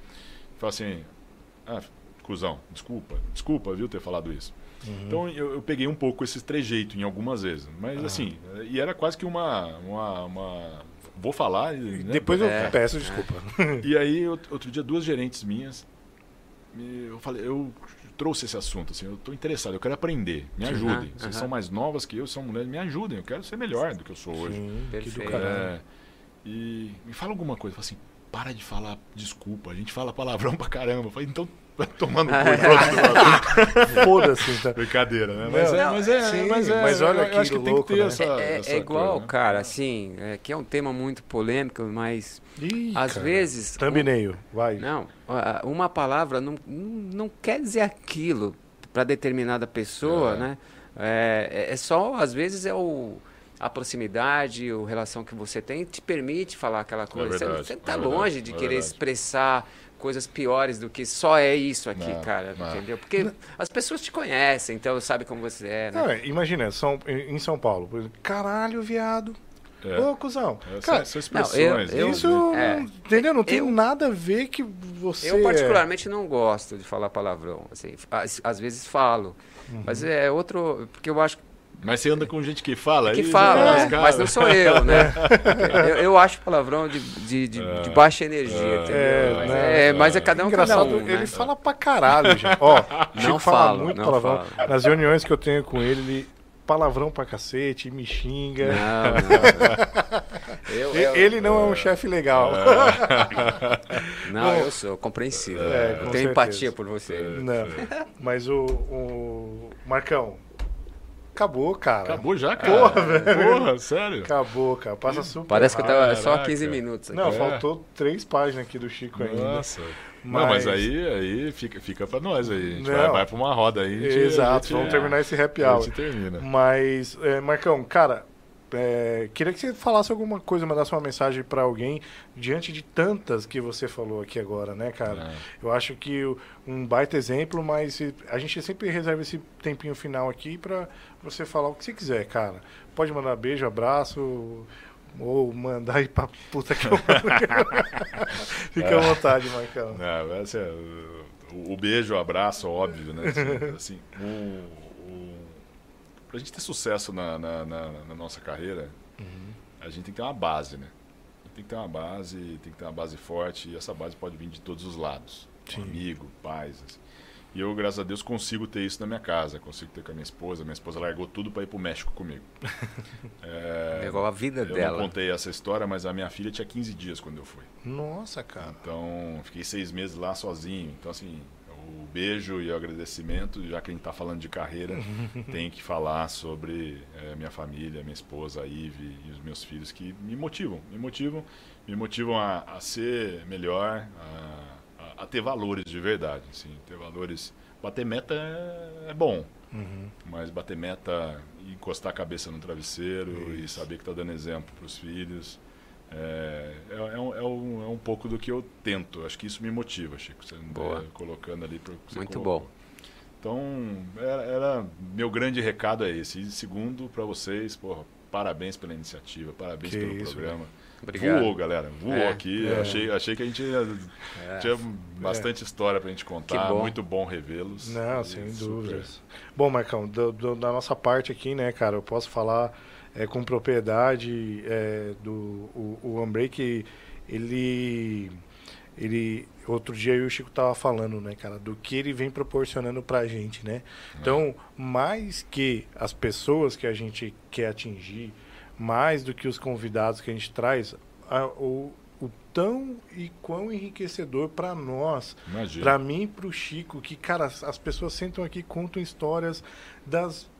Fala assim, ah, cuzão, desculpa, desculpa, viu, ter falado isso. Uhum. Então eu, eu, peguei um pouco esse trejeito em algumas vezes. Mas assim, e era quase que uma. uma, uma vou falar. Né? Depois eu é. peço desculpa. E aí, outro dia, duas gerentes minhas, eu falei, eu trouxe esse assunto, assim, eu estou interessado, eu quero aprender, me ajudem. Uhum, Vocês uhum. são mais novas que eu, são mulheres, me ajudem, eu quero ser melhor do que eu sou hoje. Sim, Perfeito. É, e me fala alguma coisa, assim, para de falar desculpa, a gente fala palavrão pra caramba. Eu falei, então tomando cu. Foda-se, então. Brincadeira, né? Mas, é, mas, é, sim, mas, é, mas olha que acho que louco, tem que ter né? essa, é, essa é igual, coisa, né? cara, assim, é, que é um tema muito polêmico, mas Ih, às cara. vezes... Thumbnail, um, vai. Não, uma palavra não, não quer dizer aquilo para determinada pessoa, é. né? É, é só, às vezes, é o a proximidade, a relação que você tem te permite falar aquela coisa. É verdade, você está é longe de é querer verdade. expressar coisas piores do que só é isso aqui, não, cara, não. entendeu? Porque não. as pessoas te conhecem, então sabe como você é, né? É, imagina, São, em São Paulo, caralho, viado. É. Ô, cuzão. É, cara, são, expressões. Não, eu, eu, isso, é, entendeu? Não tem eu, nada a ver que você... Eu particularmente não gosto de falar palavrão. Assim, às, às vezes falo. Uhum. Mas é outro... Porque eu acho mas você anda com gente que fala? Que fala, né? mas não sou eu, né? eu, eu acho palavrão de, de, de, de é. baixa energia, é, entendeu? Mas, né? é, mas é cada um Engraçado, cada um, ele né? fala pra caralho, gente. Ó, não fala muito não palavrão. Falo. Nas reuniões que eu tenho com ele, ele palavrão pra cacete, me xinga. Não, não. Eu, eu, ele não é um chefe legal. Não, Bom, eu sou compreensível. É, eu tenho certeza. empatia por você. Não, mas o, o Marcão, Acabou, cara. Acabou já, cara. Porra, velho. Porra, sério. Acabou, cara. Passa super Parece que tava só 15 minutos aqui. Não, é. faltou três páginas aqui do Chico ainda. Nossa. Mas... Não, mas aí, aí fica, fica pra nós aí. A gente vai, vai pra uma roda aí. Exato, gente, vamos terminar esse happy hour. A gente termina. Mas, é, Marcão, cara, é, queria que você falasse alguma coisa, mandasse uma mensagem para alguém diante de tantas que você falou aqui agora, né, cara? É. Eu acho que um baita exemplo, mas a gente sempre reserva esse tempinho final aqui para você falar o que você quiser, cara. Pode mandar beijo, abraço, ou mandar ir pra puta que eu Fica à vontade, Marcão. Não, é, o, o beijo, o abraço, óbvio, né? Assim, o para a gente ter sucesso na, na, na, na nossa carreira, uhum. a gente tem que ter uma base, né? Tem que ter uma base, tem que ter uma base forte e essa base pode vir de todos os lados. Um amigo, pais. Assim. E eu, graças a Deus, consigo ter isso na minha casa, consigo ter com a minha esposa. Minha esposa largou tudo para ir para o México comigo. é, Levou a vida eu dela. Eu não contei essa história, mas a minha filha tinha 15 dias quando eu fui. Nossa, cara. Então, fiquei seis meses lá sozinho. Então, assim, o beijo e o agradecimento, já que a gente está falando de carreira, tem que falar sobre é, minha família, minha esposa, a Ive e os meus filhos que me motivam, me motivam, me motivam a, a ser melhor, a, a, a, ter valores de verdade, assim, ter valores. Bater meta é, é bom, uhum. mas bater meta encostar a cabeça no travesseiro Isso. e saber que está dando exemplo para os filhos. É, é, é, um, é, um, é um pouco do que eu tento. Acho que isso me motiva, Chico. Você Boa. colocando ali para Muito colocou. bom. Então, era, era, meu grande recado é esse. E segundo, para vocês, porra, parabéns pela iniciativa, parabéns que pelo isso, programa. Obrigado. Voou, galera. Voou é, aqui. É. Achei, achei que a gente é. tinha bastante história para a gente contar. Bom. Muito bom revê-los. Não, sem dúvidas. Bom, Marcão, do, do, da nossa parte aqui, né, cara, eu posso falar é, com propriedade é, do o, o Unbreak, ele ele outro dia eu e o Chico tava falando, né, cara, do que ele vem proporcionando pra gente, né? Então, mais que as pessoas que a gente quer atingir, mais do que os convidados que a gente traz, a, o, o tão e quão enriquecedor para nós, para mim e para o Chico, que cara, as pessoas sentam aqui contam histórias das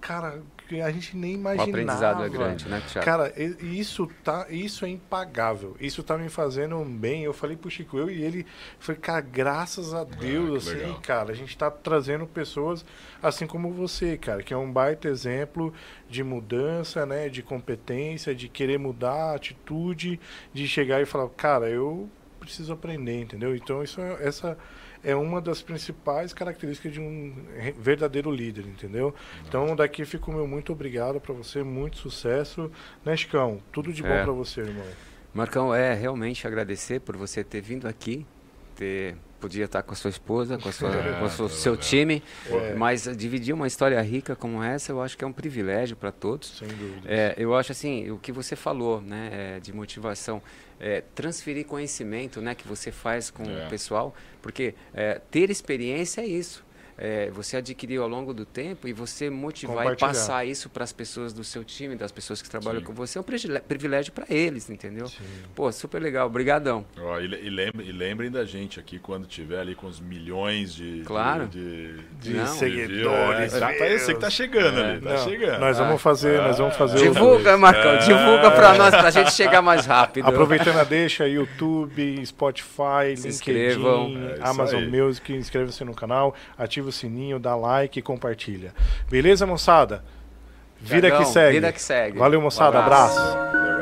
cara, que a gente nem O imaginava. aprendizado é grande, né, Thiago? Cara, isso tá, isso é impagável. Isso tá me fazendo bem. Eu falei pro Chico, eu e ele, falei, cara, graças a Deus, que assim, legal. cara, a gente tá trazendo pessoas assim como você, cara, que é um baita exemplo de mudança, né, de competência, de querer mudar a atitude, de chegar e falar, cara, eu preciso aprender, entendeu? Então isso é, essa é uma das principais características de um verdadeiro líder, entendeu? Então daqui fica o meu muito obrigado para você, muito sucesso, né, Chicão? Tudo de bom É. para você, irmão. Marcão, é realmente agradecer por você ter vindo aqui, ter podia estar com a sua esposa, com, a sua, É, com o seu, é seu time, É. mas dividir uma história rica como essa, eu acho que é um privilégio para todos. Sem dúvida. É, eu acho assim, o que você falou, né, é, de motivação, é, transferir conhecimento, né, que você faz com É. o pessoal, porque é, ter experiência é isso. É, você adquiriu ao longo do tempo e você motivar e passar isso para as pessoas do seu time, das pessoas que trabalham Sim. com você, é um privilégio para eles, entendeu? Sim. Pô, super legal, obrigadão. Ó, e, e lembrem, e lembrem da gente aqui quando tiver ali com os milhões de, Claro. de, De Não. seguidores. É, tá, tá, eu sei que tá chegando É. ali, tá Não, chegando. Nós vamos fazer, nós vamos fazer o- Divulga, Marcão, É. divulga para nós, para a gente chegar mais rápido. Aproveitando a deixa, YouTube, Spotify, Se LinkedIn, inscrevam. É Amazon aí. Music, inscreva-se no canal, ativa o sininho, dá like e compartilha. Beleza, moçada? Vida que segue. Vida que segue. Valeu, moçada. Um abraço. abraço.